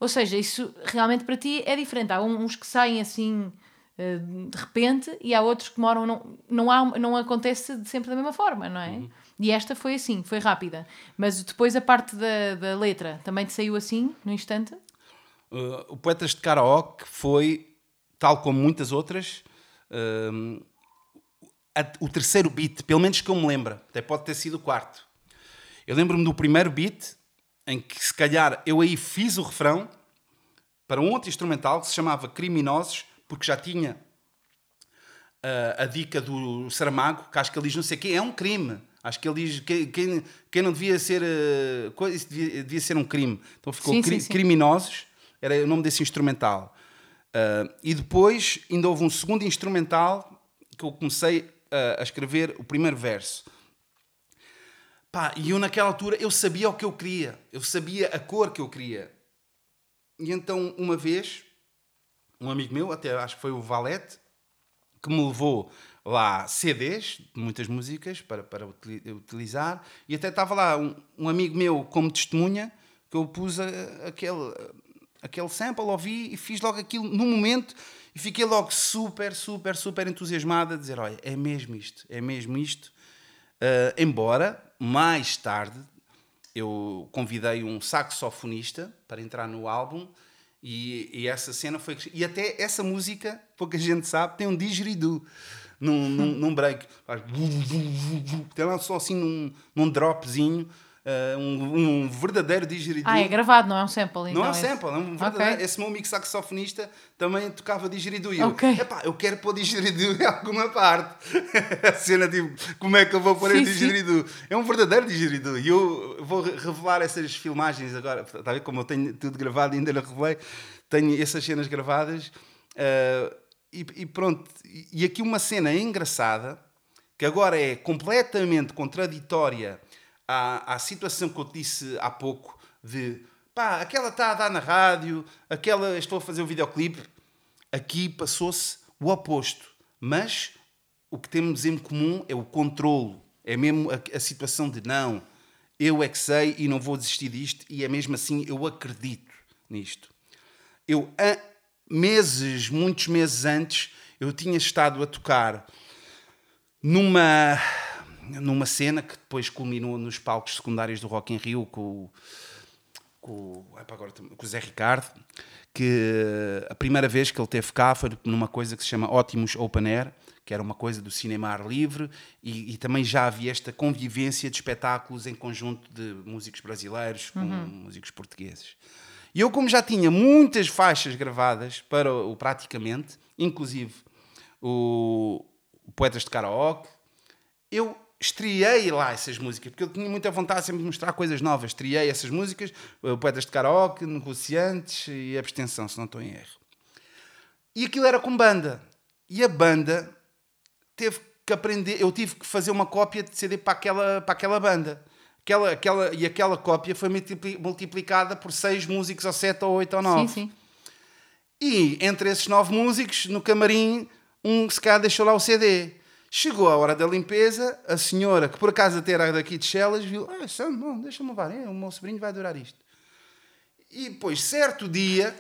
Ou seja, isso realmente para ti é diferente. Há um- uns que saem assim eh, de repente e há outros que demoram. Não, não, há, não acontece sempre da mesma forma, não é? E esta foi assim, foi rápida. Mas depois a parte da, da letra também te saiu assim, no instante? Uh, o Poetas de Karaoke foi, tal como muitas outras, um, a- o terceiro beat, pelo menos que eu me lembro. Até pode ter sido o quarto. Eu lembro-me do primeiro beat, em que se calhar eu aí fiz o refrão para um outro instrumental que se chamava Criminosos, porque já tinha uh, a dica do Saramago, que acho que ele diz não sei o quê, é um crime. Acho que ele diz que quem, quem não devia ser. uh, isso devia, devia ser um crime. Então ficou Sim, cri- sim, sim. Criminosos, era o nome desse instrumental. Uh, e depois ainda houve um segundo instrumental que eu comecei a, a escrever o primeiro verso. Pá, e eu naquela altura eu sabia o que eu queria, eu sabia a cor que eu queria. E então, uma vez, um amigo meu, até acho que foi o Valete, que me levou lá CDs muitas músicas para, para utili- utilizar, e até estava lá um, um amigo meu como testemunha, que eu pus a- aquele, aquele sample, ouvi e fiz logo aquilo no momento, e fiquei logo super, super, super entusiasmado a dizer: Olha, é mesmo isto, é mesmo isto. Uh, embora, mais tarde, eu convidei um saxofonista para entrar no álbum e, e essa cena foi. E até essa música, pouca gente sabe, tem um didgeridoo num, num, num break. Tem lá só assim num, num dropzinho, uh, um, um verdadeiro didgeridoo. Ah, é gravado, não é um sample? Então, Não é um esse. sample, é um verdadeiro. Esse meu amigo saxofonista também tocava didgeridoo. E eu, Ok. epá, eu quero pôr didgeridoo em alguma parte. a cena, tipo, como é que eu vou pôr Sim, esse sim. didgeridoo? É um verdadeiro didgeridoo. E eu vou re- revelar essas filmagens agora. Está a ver como eu tenho tudo gravado e ainda não revelei? Tenho essas cenas gravadas. ah, e, e pronto. E aqui uma cena engraçada, que agora é completamente contraditória à, à situação que eu disse há pouco de pá, aquela está a dar na rádio, aquela estou a fazer o videoclipe. Aqui passou-se o oposto. Mas o que temos em comum é o controlo. É mesmo a, a situação de não, eu é que sei e não vou desistir disto, e é mesmo assim, eu acredito nisto. Eu, meses, muitos meses antes, eu tinha estado a tocar numa, numa cena que depois culminou nos palcos secundários do Rock in Rio com, o- com, agora com o Zé Ricardo, que a primeira vez que ele teve cá foi numa coisa que se chama Ótimos Open Air, que era uma coisa do cinema ar livre, e, e também já havia esta convivência de espetáculos em conjunto de músicos brasileiros com músicos portugueses. E eu, como já tinha muitas faixas gravadas para o praticamente, inclusive o, o Poetas de Karaoke, eu estreiei lá essas músicas, porque eu tinha muita vontade sempre de mostrar coisas novas. Estreiei essas músicas, o Poetas de Karaoke, Negociantes e Abstenção, se não estou em erro. E aquilo era com banda. E a banda teve que aprender, eu tive que fazer uma cópia de CD para aquela, para aquela banda. Aquela, aquela, e aquela cópia foi multipli- multiplicada por seis músicos, ou sete, ou oito, ou nove. Sim, sim. E entre esses nove músicos, no camarim, um se calhar deixou lá o CD. Chegou a hora da limpeza, a senhora, que por acaso até era daqui de Chelas, viu: Ah, Sam, deixa-me levar, é, o meu sobrinho vai adorar isto. E depois, certo dia,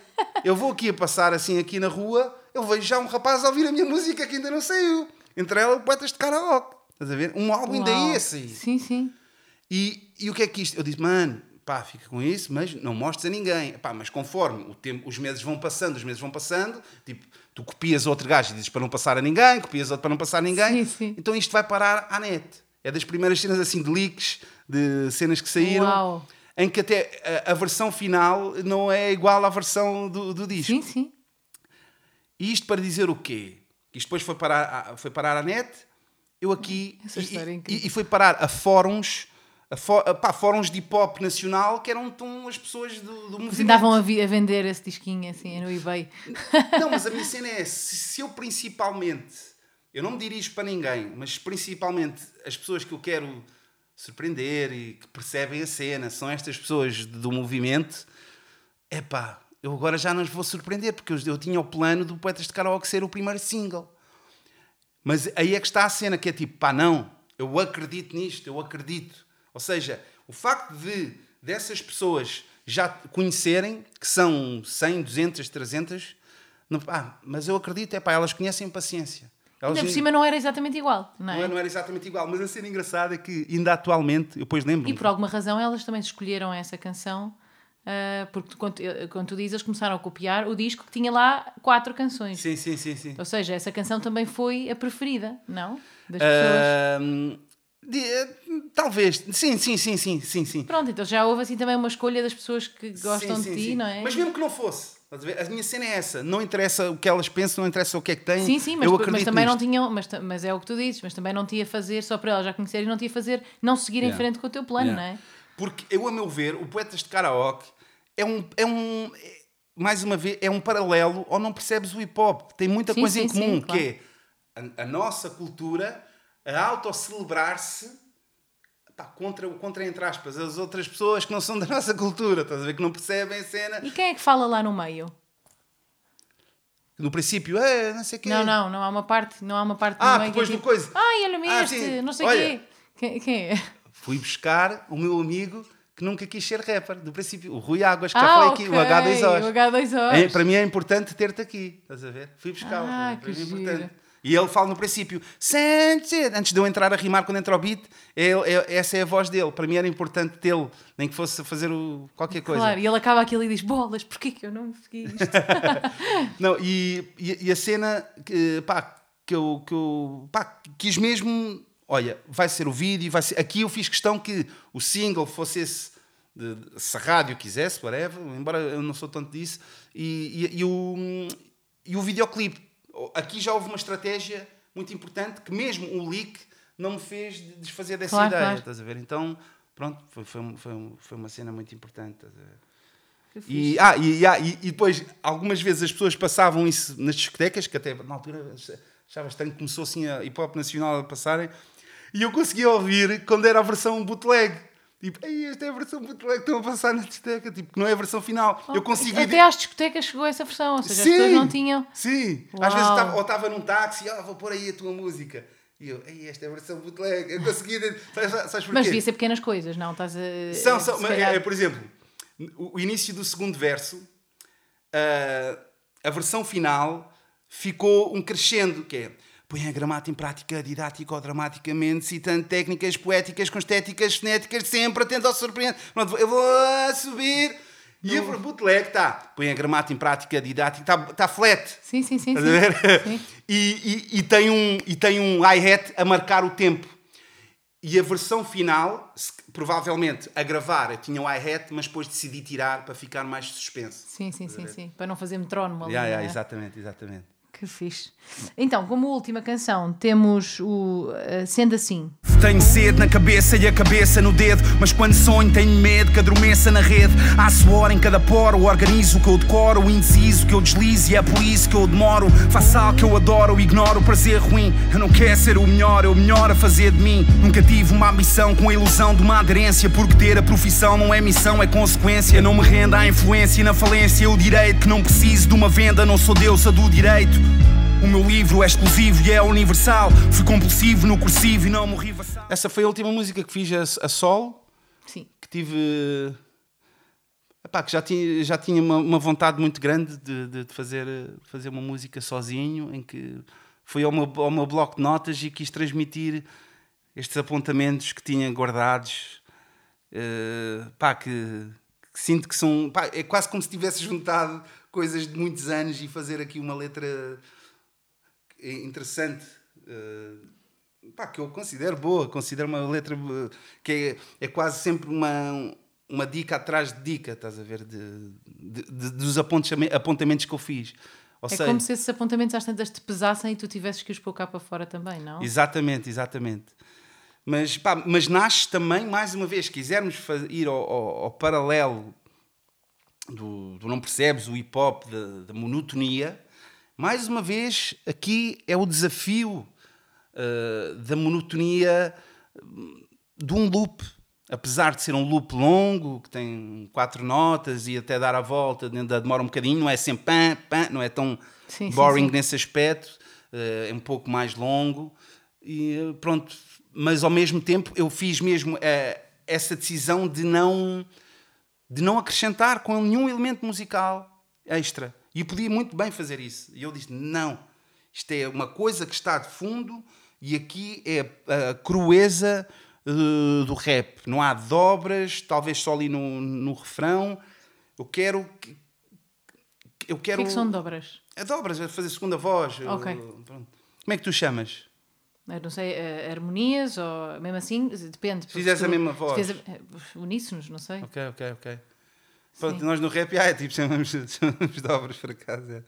eu vou aqui a passar assim aqui na rua, eu vejo já um rapaz a ouvir a minha música que ainda não saiu. Entre ela, poetas de karaoke. Estás a ver? Um álbum ainda Uau. é esse. Sim, sim. E, e o que é que isto? Eu disse, mano, pá, fica com isso, mas não mostres a ninguém. Pá, mas conforme o tempo, os meses vão passando, os meses vão passando, tipo, tu copias outro gajo e dizes para não passar a ninguém, copias outro para não passar a ninguém. Sim, sim. Então isto vai parar à net. É das primeiras cenas assim de leaks, de cenas que saíram, Uau. em que até a, a versão final não é igual à versão do, do disco. Sim, sim. E isto para dizer o quê? Isto depois foi parar, à- foi parar à net, eu aqui. Essa e- história é e, incrível. e foi parar a fóruns, a fó- a- pá, fóruns de hip hop nacional que eram tão as pessoas do, do movimento. Andavam a, a vender esse disquinho assim no eBay. Não, mas a minha cena é: se, se eu principalmente, eu não me dirijo para ninguém, mas principalmente as pessoas que eu quero surpreender e que percebem a cena são estas pessoas do movimento, é pá, eu agora já não os vou surpreender, porque eu, eu tinha o plano do Poetas de Karaoke ser o primeiro single. Mas aí é que está a cena, que é tipo, pá, não, eu acredito nisto, eu acredito. Ou seja, o facto de dessas pessoas já conhecerem, que são 100, 200, 300, não, pá, mas eu acredito, é pá, elas conhecem paciência. Elas Ainda por cima não era exatamente igual, não não, é? é- não era exatamente igual, mas a cena engraçada é que ainda atualmente, eu depois lembro E por alguma razão elas também escolheram essa canção, ah, porque quando, quando tu dizes, eles começaram a copiar o disco que tinha lá quatro canções. Sim, sim, sim, sim. Ou seja, essa canção também foi a preferida, não? Das pessoas. Ahm, de- eh, talvez, sim, sim, sim, sim, sim, sim. Pronto, então já houve assim também uma escolha das pessoas que gostam Sim, de sim, ti, sim. não é? Mas mesmo que não fosse, estás a ver? a minha cena é essa. Não interessa o que elas pensam, não interessa o que é que têm. Sim, sim, mas, eu mas acredito também não nisto. tinham, mas, mas é o que tu dizes, mas também não te ia fazer só para elas já conhecerem, não ia fazer não seguir em Yeah. frente com o teu plano, Yeah. não é? Porque eu, a meu ver, o Poetas de Karaoke é um. É um é- mais uma vez, é um paralelo ou não percebes o hip hop. Tem muita Sim, coisa sim, em comum, sim, claro. que é a, a nossa cultura a autocelebrar-se pá, contra, contra, entre aspas, as outras pessoas que não são da nossa cultura, estás a ver? Que não percebem a cena. E quem é que fala lá no meio? No princípio, é, não sei o quê. Não, não, não há uma parte, não há uma parte Ah, no meio depois que é do tipo, coisa. Ai, olha-me Ah, este, sim. não sei o quê. Quem, quem é? Fui buscar o meu amigo que nunca quis ser rapper, do princípio, o Rui Águas, que já Ah, falei aqui, o ok, H2Os. o H2Os. É, para mim é importante ter-te aqui, estás a ver? Fui buscar, Ah, para que mim é importante. E ele fala no princípio, antes de eu entrar a rimar quando entra o beat, é, é- essa é a voz dele. Para mim era importante tê-lo, nem que fosse fazer o, qualquer coisa. Claro, e ele acaba aquilo e diz: Bolas, porquê que eu não segui isto? Não, e, e, e a cena que, pá, que eu, que eu pá, quis mesmo. Olha, vai ser o vídeo, vai ser. Aqui eu fiz questão que o single fosse esse, de, de- se a rádio quisesse, whatever, embora eu não sou tanto disso, e, e, e o, e o videoclipe. Aqui já houve uma estratégia muito importante que mesmo o leak não me fez desfazer dessa Claro, ideia, claro. estás a ver? Então, pronto, foi, foi, foi, foi uma cena muito importante, estás a ver? E, ah, e, ah, e, e depois, algumas vezes as pessoas passavam isso nas discotecas, que até na altura achava estranho começou assim a hip hop nacional a passarem, e eu conseguia ouvir quando era a versão bootleg. Tipo, Ei, esta é a versão bootleg que estão a passar na discoteca, tipo, que não é a versão final. eu consegui. Até às discotecas chegou essa versão, ou seja, as Sim, pessoas não tinham. Sim, Uau. às vezes estava, ou estava num táxi, ah, vou pôr aí a tua música. E eu, Ei, esta é a versão bootleg. Eu consegui. Sabes, sabes porquê? Mas devia ser pequenas coisas, não? Estás a. São, são, mas, calhar- é, por exemplo, o, início do segundo verso, ah, a versão final ficou um crescendo, que é põe a gramática em prática didática ou dramaticamente, citando técnicas poéticas com estéticas fonéticas, sempre atento ao surpreendente. Pronto, eu vou subir. E a bootleg está, põe a gramática em prática didática, está tá flat. Sim, sim, sim. Ver? sim. sim. E, e- e tem um, e tem um hi-hat a marcar o tempo. E a versão final, se- provavelmente a gravar, eu tinha o hi-hat, mas depois decidi tirar para ficar mais suspense. Sim, sim, sim, sim. Para não fazer metrónomo ali. Yeah, yeah, é? exatamente, exatamente. Que fixe. Então, como última canção, temos o eh, Sendo Assim. tenho sede na cabeça e a cabeça no dedo. Mas quando sonho, tenho medo que adormeça na rede. Há suor em cada poro, organizo o que eu decoro, o indeciso que eu deslizo e é por isso que eu demoro. Faço algo que eu adoro, ignoro o prazer ruim. Eu não quero ser o melhor, é o melhor a fazer de mim. Nunca tive uma ambição com a ilusão de uma aderência, porque ter a profissão não é missão, é consequência. Não me renda à influência e na falência. O direito que não preciso de uma venda, não sou deusa do direito. O meu livro é exclusivo e é universal. Fui compulsivo no cursivo e não morri vassal. Essa foi a última música que fiz a, a solo, Sim. que tive. Epá, que já tinha, já tinha uma, uma vontade muito grande de, de- de fazer, de fazer uma música sozinho, em que fui ao meu, ao meu bloco de notas e quis transmitir estes apontamentos que tinha guardados. eh, pá, que, que sinto que são. pá, é quase como se tivesse juntado coisas de muitos anos e fazer aqui uma letra interessante. eh, pá, que eu considero boa, considero uma letra eh, que é, é quase sempre uma, uma dica atrás de dica, estás a ver? De, de- de- dos apontame- apontamentos que eu fiz. Ou É seja, como se esses apontamentos às tantas te pesassem e tu tivesses que os pôr cá para fora também, não? Exatamente, exatamente. Mas, pá, mas nasce também, mais uma vez, quisermos ir ao, ao- ao paralelo do, do não percebes, o hip hop, da, da monotonia, mais uma vez, aqui é o desafio uh, da monotonia hum, de um loop. Apesar de ser um loop longo, que tem quatro notas e até dar a volta, ainda demora um bocadinho, não é sempre pam, pam, não é tão Sim, sim, boring sim. nesse aspecto, uh, é um pouco mais longo e uh, pronto. Mas ao mesmo tempo eu fiz mesmo uh, essa decisão de não de não acrescentar com nenhum elemento musical extra. E eu podia muito bem fazer isso. E eu disse: não, isto é uma coisa que está de fundo e aqui é a crueza uh, do rap. Não há dobras, talvez só ali no, no refrão. Eu quero. que- Eu O quero. que é que são dobras? É dobras, é fazer segunda voz. Ok. uh, pronto. Como é que tu chamas? Eu não sei, eh, harmonias ou mesmo assim, depende. fizeres tu- a mesma se voz. eh, uníssonos, não sei. Ok, ok, ok. Pronto, nós no rap, ah, é tipo, chamamos, chamamos dobras por acaso. é.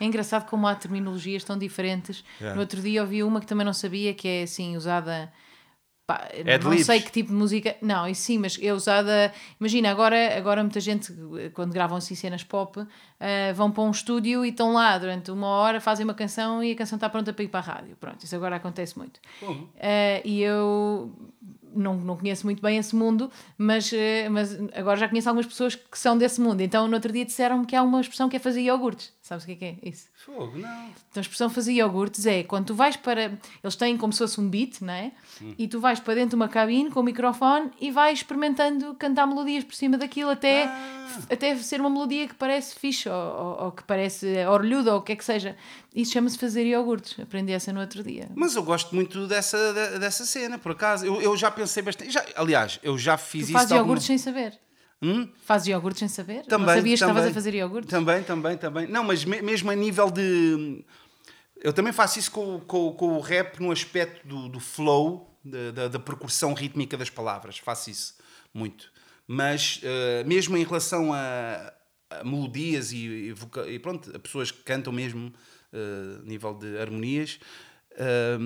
É engraçado como há terminologias tão diferentes. Yeah. No outro dia ouvi uma que também não sabia, que é assim, usada. pá, não Ad-libs. sei que tipo de música. Não, isso sim, mas é usada. Imagina, agora, agora muita gente, quando gravam assim cenas pop, eh, vão para um estúdio e estão lá durante uma hora, fazem uma canção e a canção está pronta para ir para a rádio. Pronto, isso agora acontece muito. Eh, e eu não, não conheço muito bem esse mundo, mas, eh, mas agora já conheço algumas pessoas que são desse mundo. Então, no outro dia disseram-me que há uma expressão que é fazer iogurtes. Sabes o que é que é isso? Fogo, não. Então, a expressão fazer iogurtes é quando tu vais para. Eles têm como se fosse um beat, não é? E tu vais para dentro de uma cabine com o microfone e vais experimentando cantar melodias por cima daquilo até, até ser uma melodia que parece fixe ou, ou- ou que parece orlhuda ou o que é que seja. Isso chama-se fazer iogurtes. Aprendi essa no outro dia. Mas eu gosto muito dessa, de- dessa cena, por acaso. Eu, eu já pensei bastante. Já, aliás, eu já fiz Tu isso. fazes de alguma- iogurtes sem saber. Hum? Fazes iogurtes sem saber? Também, não sabias que também. estavas a fazer iogurtes? Também, também, também. Não, mas me- mesmo a nível de. Eu também faço isso com, com, com o rap no aspecto do, do flow, da, da, da percussão rítmica das palavras. Faço isso muito. Mas eh, mesmo em relação a, a melodias e, e, voca- e pronto, a pessoas que cantam mesmo a nível de harmonias. eh,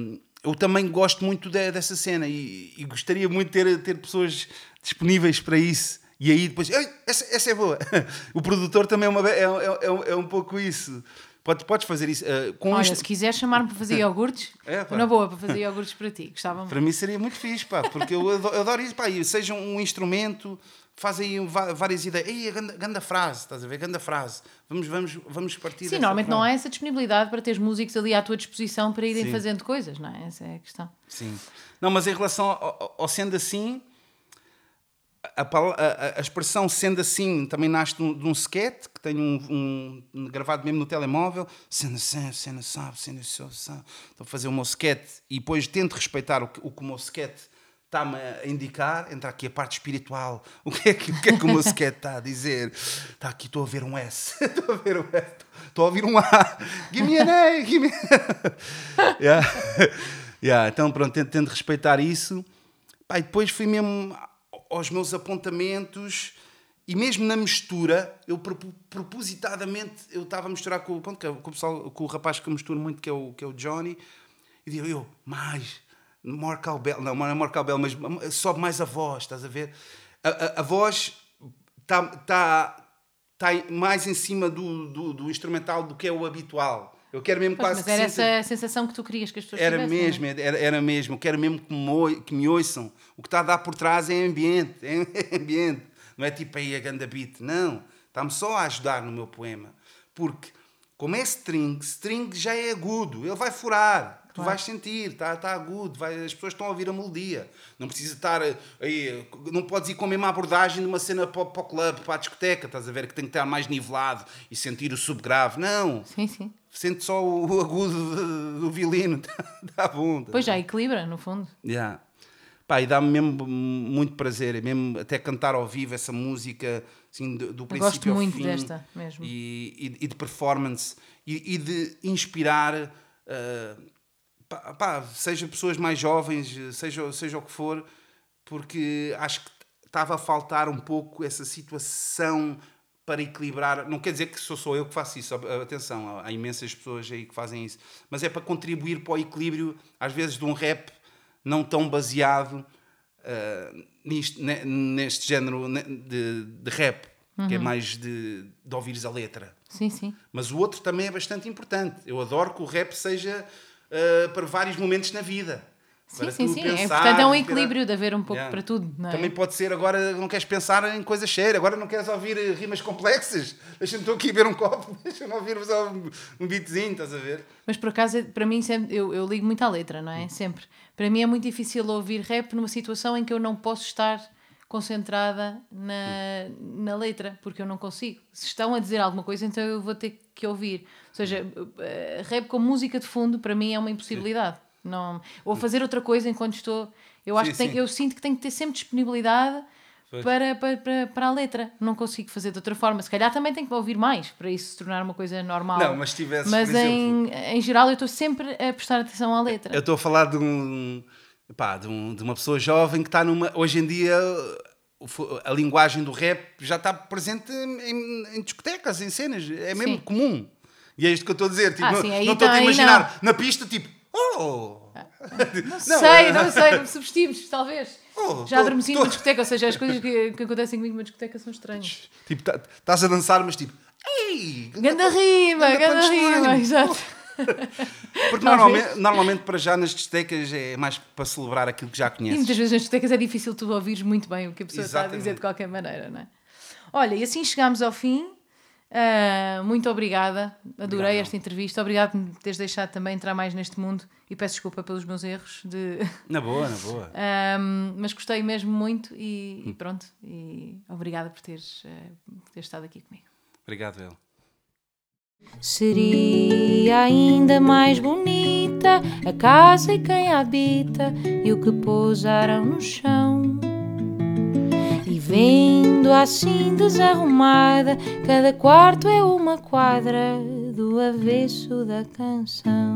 eu também gosto muito de- dessa cena e, e gostaria muito de ter, ter pessoas disponíveis para isso. E aí depois, "Ei, essa, essa é boa. O produtor também é, uma, é, é, é um pouco isso. Pode, podes fazer isso. eh, com Olha, isto, se quiseres chamar-me para fazer iogurtes, É, estou pá. na boa para fazer iogurtes para ti. Gostava muito. Para mim seria muito fixe, pá, porque eu adoro, eu adoro isso, pá, seja um instrumento, faz aí várias ideias. Ei, a ganda, ganda frase, estás a ver? Ganda frase. Vamos, vamos, vamos partir Sim, normalmente não há essa disponibilidade para teres músicos ali à tua disposição para irem Sim. fazendo coisas, não é? Essa é a questão. Sim. Não, mas em relação ao- ao sendo assim, a, a- a- expressão sendo assim também nasce de um, de um sketch que tenho um, um- gravado mesmo no telemóvel. Sendo assim, sendo sabe, sendo assim, sabe. Estou a fazer o meu sketch e depois tento respeitar o que o, que o meu sketch está-me a indicar. Entra aqui a parte espiritual. O que é que o, que é que o meu sketch está a dizer? Está aqui, estou a ver um S. Estou a ver um S. Estou a ouvir um A. Give me an A. Give me... Yeah. Yeah, então, pronto, tento, tento respeitar isso. Pá, e depois fui mesmo aos meus apontamentos e mesmo na mistura, eu propo- propositadamente eu estava a misturar com, pronto, é- com, o pessoal, com o rapaz que eu misturo muito, que é o, que é o Johnny, e digo eu, mais, more cowbell, não, não é more cowbell, mas sobe mais a voz, estás a ver? A, a, a voz está tá, tá mais em cima do, do, do, instrumental do que é o habitual. Eu quero mesmo pois, quase mas que era sinta- essa a sensação que tu querias que as pessoas Era tivessem, mesmo, é? era, era mesmo. Eu quero mesmo que me, que me ouçam. O que está a dar por trás é ambiente. É ambiente. Não é tipo aí a ganda beat. Não. Está-me só a ajudar no meu poema. Porque, como é string, string já é agudo. Ele vai furar. Tu Claro. vais sentir, está tá agudo, vai, as pessoas estão a ouvir a melodia. Não precisa estar aí, não podes ir com a mesma abordagem numa cena para, o- para o clube, para a discoteca, estás a ver que tem que estar mais nivelado e sentir o subgrave. Não, Sim, sim. Sente só o, agudo do, violino, dá bom. Pois já equilibra, no fundo. Yeah. Pá, e dá-me mesmo muito prazer, é mesmo até cantar ao vivo essa música assim, do, do Eu princípio gosto ao muito fim, desta mesmo. E, e- e de performance e, e de inspirar, ah, pá, pá, seja pessoas mais jovens, seja, seja o que for, porque acho que estava a faltar um pouco essa situação para equilibrar. Não quer dizer que sou só eu que faço isso, atenção, há imensas pessoas aí que fazem isso, mas é para contribuir para o equilíbrio, às vezes, de um rap não tão baseado ah, nisto, ne- neste género ne- de, de rap, que é mais de, de ouvires a letra. Sim, sim. Mas o outro também é bastante importante. Eu adoro que o rap seja ah, para vários momentos na vida. Sim, sim, sim. é pensares, importante é um equilíbrio de haver um pouco Yeah. para tudo, é? Também pode ser agora não queres pensar em coisas sérias, agora não queres ouvir eh, rimas complexas. Deixa-me estou aqui a ver um copo, deixa-me ouvir só um, um beatzinho, estás a ver? Mas por acaso, para mim, sempre, eu, eu ligo muito à letra, não é? Sempre. Para mim é muito difícil ouvir rap numa situação em que eu não posso estar concentrada na, na letra, porque eu não consigo. Se estão a dizer alguma coisa, então eu vou ter que ouvir. Ou seja, eh, rap com música de fundo, para mim é uma impossibilidade. Não, ou fazer outra coisa enquanto estou. Eu acho Sim, que sim. eu sinto que tenho que ter sempre disponibilidade para, para, para, para a letra. Não consigo fazer de outra forma. Se calhar também tenho que ouvir mais para isso se tornar uma coisa normal. Não, mas se tivesses, Mas em, em geral eu estou sempre a prestar atenção à letra. Eu estou a falar de um, pá, de, um- de uma pessoa jovem que está numa. Hoje em dia a linguagem do rap já está presente em, em discotecas, em cenas. É mesmo Sim. comum. E é isto que eu estou a dizer. Tipo, Ah, não sim, não estou a tá- imaginar na pista, tipo, oh! Não, sei, é- não sei, subestimos, talvez. Oh, Já tô- adormeci tô- numa discoteca, ou seja, as coisas que, que acontecem comigo numa discoteca são estranhas. Tipo, tá- estás a dançar, mas tipo, ei! Ganda rima, Ganda rima, exato. Porque normalmente, normalmente para já nas discotecas é mais para celebrar aquilo que já E conheces. muitas vezes nas discotecas é difícil tu ouvires muito bem o que a pessoa está a Exatamente. dizer de qualquer maneira, não é? Olha, e assim chegámos ao fim. Ah, muito obrigada, adorei Obrigado. esta entrevista. Obrigado por me teres deixado também entrar mais neste mundo e peço desculpa pelos meus erros de. Na boa, na boa. Um, mas gostei mesmo muito e, e pronto. E obrigada por teres, eh, por teres estado aqui comigo. Obrigado, El. Seria ainda mais bonita a casa e quem a habita e o que pousaram no chão. Vendo assim desarrumada, cada quarto é uma quadra do avesso da canção.